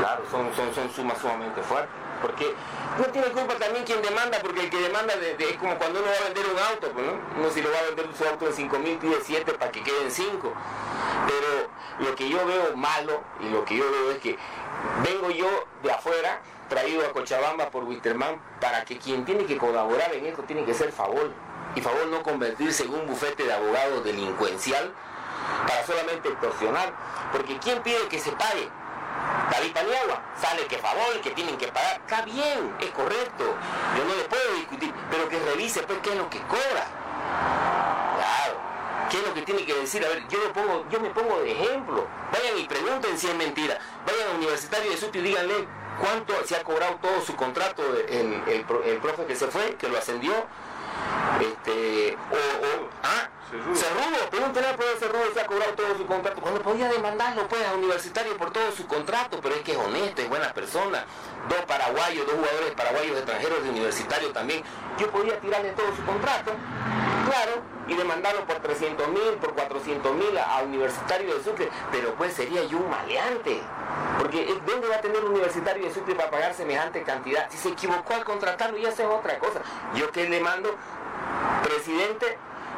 Claro, son, son, son sumas sumamente fuertes. Porque no tiene culpa también quien demanda, porque el que demanda es como cuando uno va a vender un auto, pues, ¿no? Uno si lo va a vender su auto en 5 mil pide 7 para que queden 5. Pero lo que yo veo malo y lo que yo veo es que vengo yo de afuera, traído a Cochabamba por Wisterman, para que quien tiene que colaborar en esto tiene que ser favor. Y favor no convertirse en un bufete de abogados delincuencial para solamente extorsionar, porque ¿quién pide que se pague? David Paniagua, sale que favor, que tienen que pagar, está bien, es correcto, yo no le puedo discutir, pero que revise pues qué es lo que cobra. Claro, qué es lo que tiene que decir, a ver, yo me pongo, yo me pongo de ejemplo, vayan y pregunten si es mentira, vayan al universitario de Suti y díganle cuánto se ha cobrado todo su contrato el, el, el profe que se fue, que lo ascendió, este, o, ah, Cerrudo, pregúntale al profesor Cerrudo si ha cobrado todo su contrato. Cuando podía demandarlo pues a Universitario por todo su contrato, pero es que es honesto, es buena persona. Dos paraguayos, dos jugadores paraguayos extranjeros de Universitario también. Yo podía tirarle todo su contrato, claro, y demandarlo por 300 mil, por 400 mil a, Universitario de Sucre, pero pues sería yo un maleante. Porque ¿dónde va a tener Universitario de Sucre para pagar semejante cantidad? Si se equivocó al contratarlo, ya es otra cosa. Yo que le mando, presidente,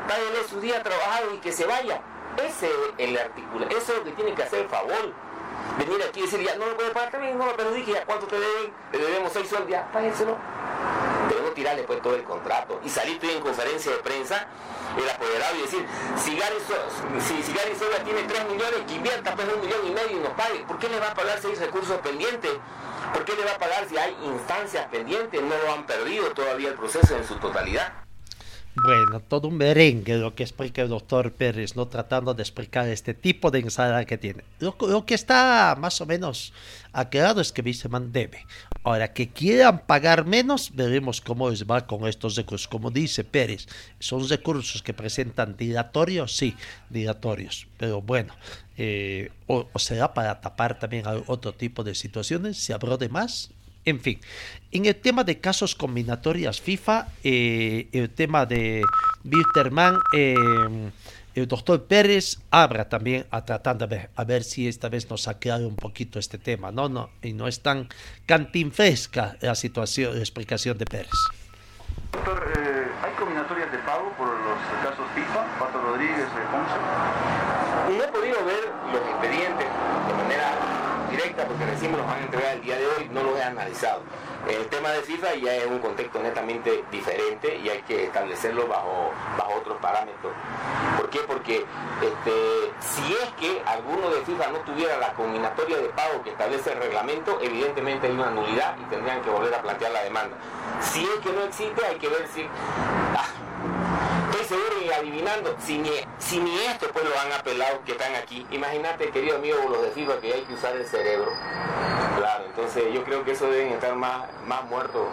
páguele su día trabajado y que se vaya. Ese es el artículo, eso es lo que tiene que hacer favor. Venir aquí y decir, ya no lo puede pagar también, no lo perjudique, ya cuánto te deben, le debemos seis sueldos, ya, páguenselo. Debemos tirarle pues todo el contrato y salir tú en conferencia de prensa el apoderado y decir, si Gary, si, Sola tiene 3 millones, que invierta pues un millón y medio y nos pague. ¿Por qué le va a pagar seis recursos pendientes? ¿Por qué le va a pagar si hay instancias pendientes? No lo han perdido todavía el proceso en su totalidad. Bueno, todo un merengue lo que explica el doctor Pérez, ¿no? Tratando de explicar este tipo de ensalada que tiene. Lo, que está más o menos aclarado es que Wisterman debe. Ahora, que quieran pagar menos, veremos cómo les va con estos recursos. Como dice Pérez, son recursos que presentan dilatorios, sí, dilatorios. Pero bueno, eh, o, o será para tapar también otro tipo de situaciones, si habló de más, en fin, en el tema de casos combinatorias FIFA, eh, el tema de Wilterman, eh, el doctor Pérez habla también a tratando de ver, a ver si esta vez nos aclara un poquito este tema, ¿no? no y no es tan cantinfresca la situación, la explicación de Pérez. Doctor, eh, hay combinatorias de pago por los casos FIFA, Pato Rodríguez, eh, Ponce? No he podido ver los expedientes de manera porque recién me los van a entregar el día de hoy, no los he analizado. El tema de FIFA ya es un contexto netamente diferente y hay que establecerlo bajo, bajo otros parámetros. ¿Por qué? Porque este, si es que alguno de FIFA no tuviera la combinatoria de pago que establece el reglamento, evidentemente hay una nulidad y tendrían que volver a plantear la demanda. Si es que no existe, hay que ver si... ah, Estoy seguro y adivinando, si ni, si ni esto pues lo han apelado que están aquí. Imagínate, querido amigo, los de FIFA que hay que usar el cerebro. Claro, entonces yo creo que eso deben estar más, más muertos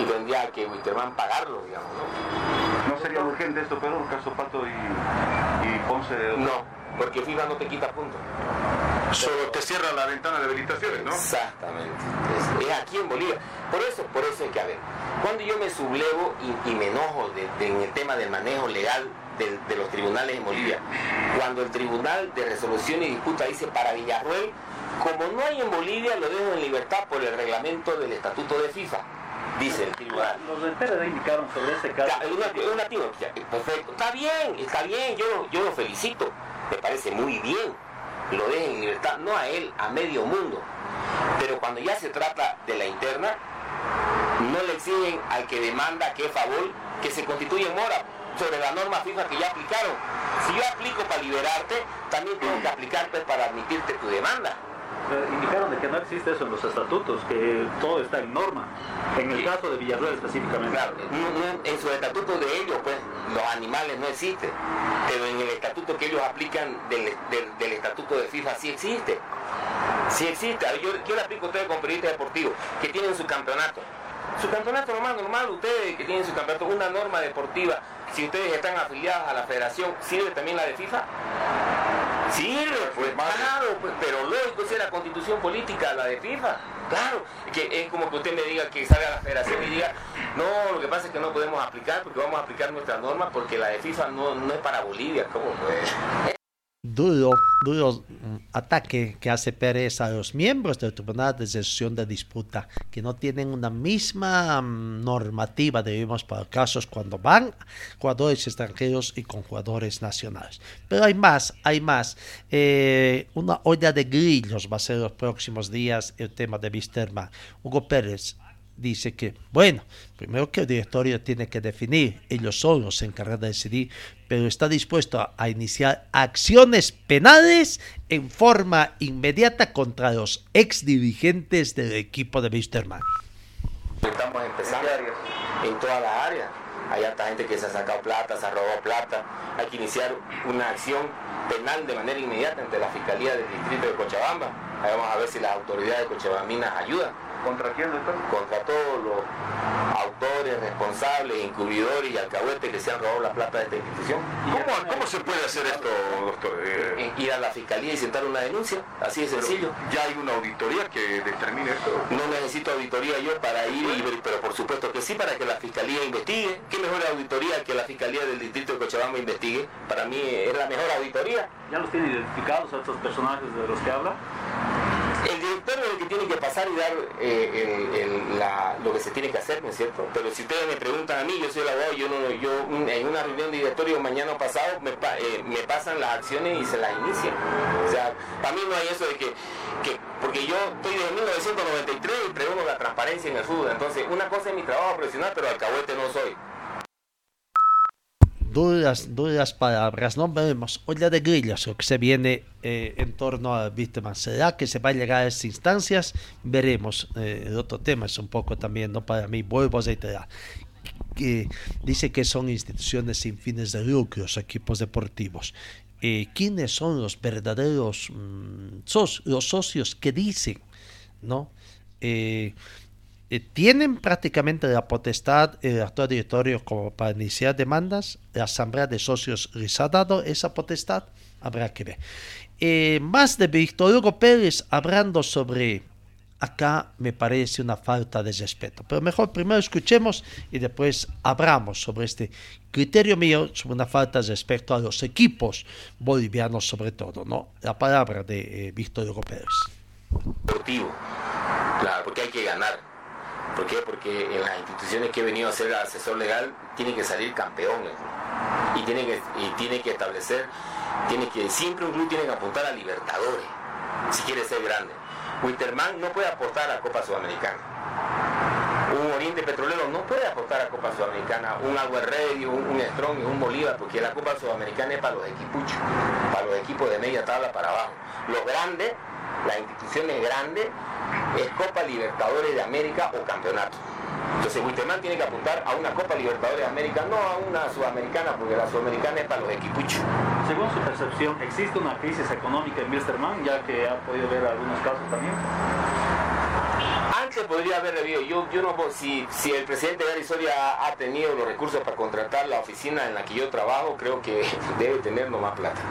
y tendría que Wisterman pagarlo, digamos, ¿no? ¿No sería urgente esto, pero el caso Pato y, y Ponce? No, porque FIFA no te quita puntos. Solo te cierra la ventana de habilitaciones, ¿no? Exactamente. Es, es aquí en Bolivia. Por eso, por eso es que, a ver, cuando yo me sublevo y, y me enojo de- de- en el tema del manejo legal de, los tribunales en Bolivia, cuando el Tribunal de Resolución y Disputa dice para Villarruel, como no hay en Bolivia, lo dejo en libertad por el reglamento del Estatuto de FIFA. Dice el tribunal. Los PRD indicaron sobre ese caso. Ya, una- una ya, perfecto. Está bien, está bien, yo, yo lo felicito. Me parece muy bien. Lo dejen en libertad, no a él, a medio mundo. Pero cuando ya se trata de la interna, no le exigen al que demanda que favor que se constituye en mora sobre la norma FIFA que ya aplicaron. Si yo aplico para liberarte, también tengo que aplicar pues, para admitirte tu demanda. Pero indicaron de que no existe eso en los estatutos, que todo está en norma. En el caso de Villarreal específicamente. Claro, en su estatuto de ellos, pues, los animales no existen. Pero en el estatuto que ellos aplican del, del- del estatuto de FIFA sí existe. Sí existe. Yo, yo le aplico a ustedes con periodistas deportivos que tienen su campeonato. Su campeonato normal, normal, ustedes que tienen su campeonato, una norma deportiva, si ustedes están afiliados a la federación, ¿sirve también la de FIFA? Sirve, pues claro, pues, pero lógico si es la constitución política, la de FIFA. Claro, que es como que usted me diga que salga a la federación y diga, no, lo que pasa es que no podemos aplicar porque vamos a aplicar nuestras normas porque la de FIFA no, no es para Bolivia, ¿cómo pues? Duro, duro mm, ataque que hace Pérez a los miembros del Tribunal de Resolución de Disputa, que no tienen una misma mm, normativa, debemos para casos cuando van jugadores extranjeros y con jugadores nacionales. Pero hay más, hay más. Eh, una olla de grillos va a ser los próximos días el tema de Wisterman. Hugo Pérez dice que, bueno, primero que el directorio tiene que definir, ellos son los encargados de decidir, pero está dispuesto a, iniciar acciones penales en forma inmediata contra los ex dirigentes del equipo de Wisterman. Estamos empezando en todas las áreas. Hay harta gente que se ha sacado plata, se ha robado plata. Hay que iniciar una acción penal de manera inmediata ante la Fiscalía del Distrito de Cochabamba. Ahí vamos a ver si las autoridades cochabambinas ayudan. ¿Contra quién, doctor? Contra todos los autores, responsables, encubridores y alcahuetes que se han robado la plata de esta institución. ¿Cómo, cómo se puede hacer esto, doctor? Eh, Ir a la Fiscalía y sentar una denuncia, así de sencillo. ¿Ya hay una auditoría que determine esto? No necesito auditoría yo para ir y ver, pero por supuesto que sí, para que la Fiscalía investigue. ¿Qué mejor auditoría que la Fiscalía del Distrito de Cochabamba investigue? Para mí es la mejor auditoría. ¿Ya los tienen identificados a estos personajes de los que habla? Director es que tiene que pasar y dar eh, lo que se tiene que hacer, ¿no es cierto? Pero si ustedes me preguntan a mí, yo soy el abogado, yo, no, yo mm, en una reunión de directorio mañana pasado me, eh, me pasan las acciones y se las inician. O sea, para mí no hay eso de que, que- porque yo estoy desde 1993 y pregunto la transparencia en el fútbol. Entonces, una cosa es mi trabajo profesional, pero alcahuete no soy. Duras, duras palabras, no veremos. Olla de grillos, lo que se viene eh, en torno a Wisterman. ¿Será que se va a llegar a esas instancias? Veremos. Eh, el otro tema es un poco también, no para mí, vuelvo a reiterar. Que dice que son instituciones sin fines de lucro, equipos deportivos. Eh, ¿Quiénes son los verdaderos mm, los socios que dicen? ¿no? Eh, tienen prácticamente la potestad el actual directorio como para iniciar demandas. La asamblea de socios les ha dado esa potestad. Habrá que ver. Eh, más de Víctor Hugo Pérez hablando sobre acá me parece una falta de respeto. Pero mejor primero escuchemos y después hablamos sobre este criterio mío, sobre una falta de respeto a los equipos bolivianos sobre todo, ¿no? La palabra de eh, Víctor Hugo Pérez. porque hay que ganar. ¿Por qué? Porque en las instituciones que he venido a ser asesor legal tiene que salir club. y tiene que, y tiene que establecer, tiene que, siempre un club tiene que apuntar a Libertadores si quiere ser grande. Winterman no puede apostar a Copa Sudamericana. Un Oriente Petrolero no puede apostar a Copa Sudamericana, un Agua un, un Strong y un Bolívar, porque la Copa Sudamericana es para los equipuchos, para los equipos de media tabla para abajo. Los grandes, las instituciones grandes, es Copa Libertadores de América o campeonato. Entonces Wisterman tiene que apuntar a una Copa Libertadores de América, no a una sudamericana, porque la sudamericana es para los equipuchos. Según su percepción, ¿existe una crisis económica en Wilstermann, ya que ha podido ver algunos casos también? Antes podría haber habido, yo, yo no si, si el presidente Gary Soria ha tenido los recursos para contratar la oficina en la que yo trabajo, creo que debe tener más plata.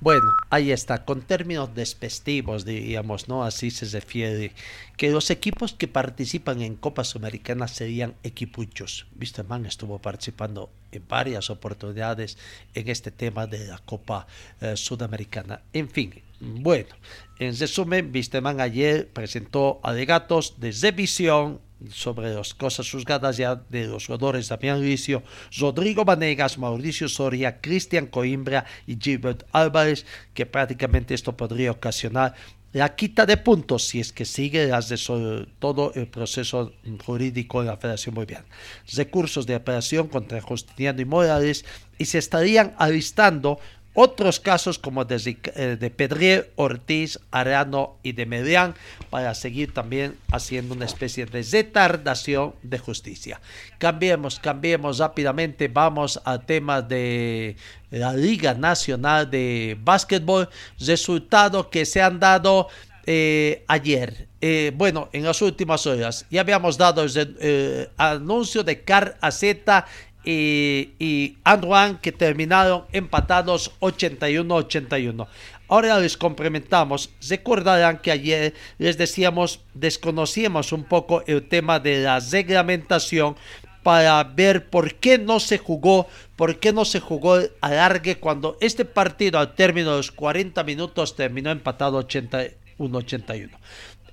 Bueno, ahí está, con términos despectivos, diríamos, ¿no? Así se refiere, que los equipos que participan en Copa Sudamericana serían equipuchos. Wisterman estuvo participando en varias oportunidades en este tema de la Copa eh, Sudamericana. En fin, bueno, en resumen, Wisterman ayer presentó alegatos de revisión sobre las cosas juzgadas ya de los jugadores Damián Licio, Rodrigo Vanegas, Mauricio Soria, Cristian Coimbra y Gilbert Álvarez, que prácticamente esto podría ocasionar la quita de puntos si es que sigue las de todo el proceso jurídico de la Federación Boliviana. Recursos de apelación contra Justiniano y Morales y se estarían alistando otros casos como de, eh, de Pedriel, Ortiz, Arano y de Medián para seguir también haciendo una especie de retardación de justicia. Cambiemos, cambiemos rápidamente, vamos al tema de la Liga Nacional de Básquetbol, resultados que se han dado eh, ayer. Eh, bueno, en las últimas horas ya habíamos dado el anuncio de Car Azeta y, y Anduan que terminaron empatados 81-81. Ahora les complementamos. Recordarán que ayer les decíamos, desconocíamos un poco el tema de la reglamentación para ver por qué no se jugó, por qué no se jugó el alargue cuando este partido al término de los 40 minutos terminó empatado 81-81.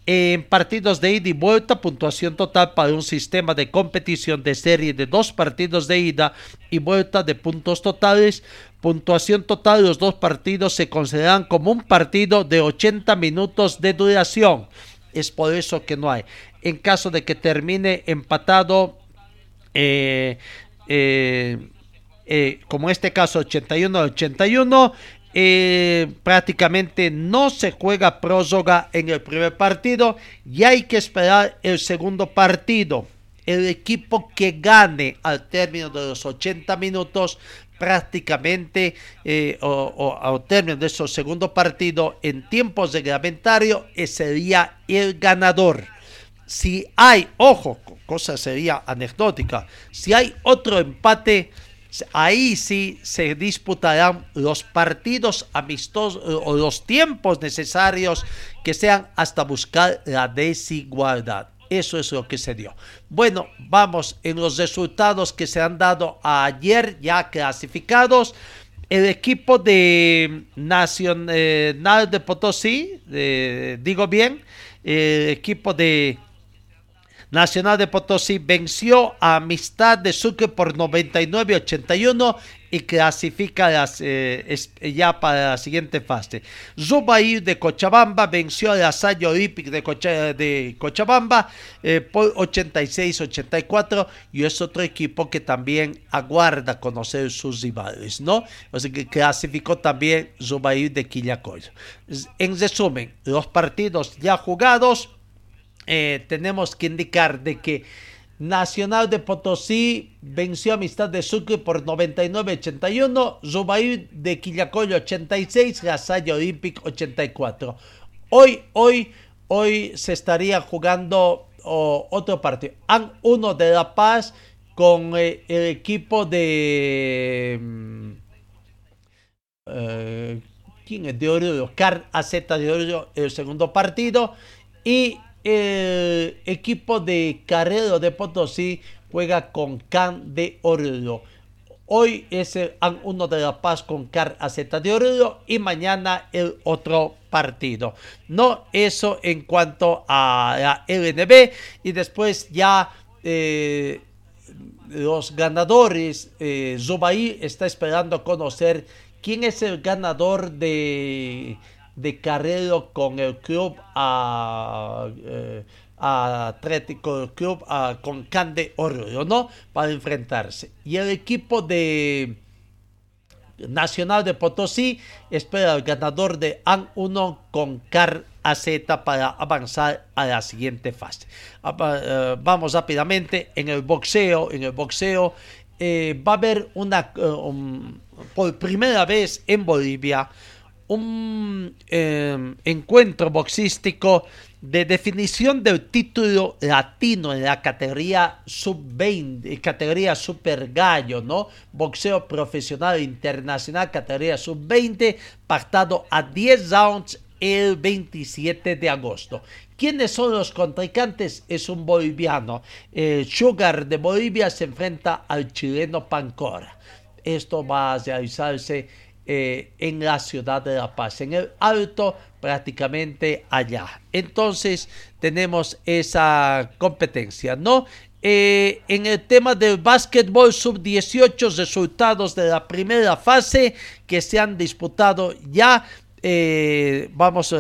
En partidos de ida y vuelta, puntuación total para un sistema de competición de serie de dos partidos de ida y vuelta de puntos totales. Puntuación total de los dos partidos se consideran como un partido de 80 minutos de duración. Es por eso que no hay. En caso de que termine empatado, eh, eh, eh, como este caso 81-81, eh, prácticamente no se juega próloga en el primer partido y hay que esperar el segundo partido. El equipo que gane al término de los 80 minutos prácticamente eh, o, al término de esos segundo partido en tiempos reglamentarios eh, sería el ganador si hay, ojo, cosa sería anecdótica, si hay otro empate, ahí sí se disputarán los partidos amistosos o los tiempos necesarios que sean hasta buscar la desigualdad. Eso es lo que se dio. Bueno, vamos en los resultados que se han dado ayer ya clasificados. El equipo de Nacional de Potosí, eh, digo bien, el equipo de Nacional de Potosí venció a Amistad de Sucre por 99-81 y clasifica las, eh, ya para la siguiente fase. Zubair de Cochabamba venció a la Salle Olympic de, Cocha- de Cochabamba eh, por 86-84 y es otro equipo que también aguarda conocer sus rivales, ¿no? O sea que clasificó también Zubair de Quillacoy. En resumen, los partidos ya jugados eh, tenemos que indicar de que Nacional de Potosí venció a Amistad de Sucre por 99-81, Zubair de Quillacoy 86, Gasalla Olympic 84. Hoy, hoy, hoy se estaría jugando otro partido. Han uno de La Paz con eh, el equipo de... mm, eh, ¿Quién es de Oruro? Car AZ de Oruro, el segundo partido. Y el equipo de Carrero de Potosí juega con Can de Oruro. Hoy es el 1 de La Paz con Car AZ de Oruro y mañana el otro partido. No eso en cuanto a la LNB y después ya eh, los ganadores, eh, está esperando conocer quién es el ganador de, de Carrero con el club a, eh, Atlético Club con Cande Oro, ¿no? Para enfrentarse. Y el equipo de Nacional de Potosí espera al ganador de AN 1 con Car AZ para avanzar a la siguiente fase. Eh, vamos rápidamente en el boxeo. En el boxeo eh, va a haber una eh, por primera vez en Bolivia un encuentro boxístico de definición del título latino en la categoría sub-20, categoría super gallo, ¿no? Boxeo profesional internacional, categoría sub-20, pactado a 10 rounds el 27 de agosto. ¿Quiénes son los contrincantes? Es un boliviano. Sugar de Bolivia se enfrenta al chileno Pancora. Esto va a realizarse eh, en la ciudad de La Paz, en el Alto, prácticamente allá. Entonces tenemos esa competencia, ¿no? Eh, en el tema del básquetbol sub-18, resultados de la primera fase que se han disputado ya. Eh, vamos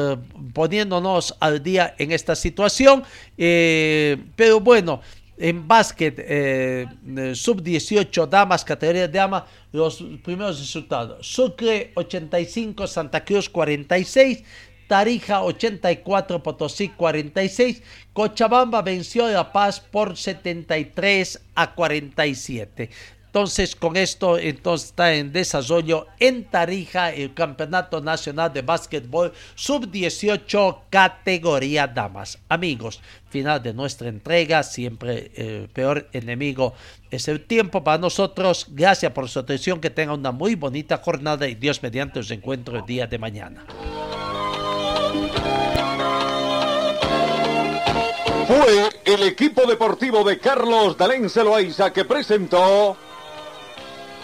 poniéndonos al día en esta situación, pero bueno, en básquet eh, sub-18 damas, categoría de damas, los primeros resultados. Sucre 85, Santa Cruz 46, Tarija 84, Potosí 46, Cochabamba venció a La Paz por 73 a 47. Entonces, con esto entonces está en desarrollo en Tarija el Campeonato Nacional de Básquetbol Sub-18 categoría damas. Amigos, final de nuestra entrega, siempre el peor enemigo es el tiempo para nosotros. Gracias por su atención, que tenga una muy bonita jornada y Dios mediante os encuentro el día de mañana. Fue el equipo deportivo de Carlos Dalén Celoaiza que presentó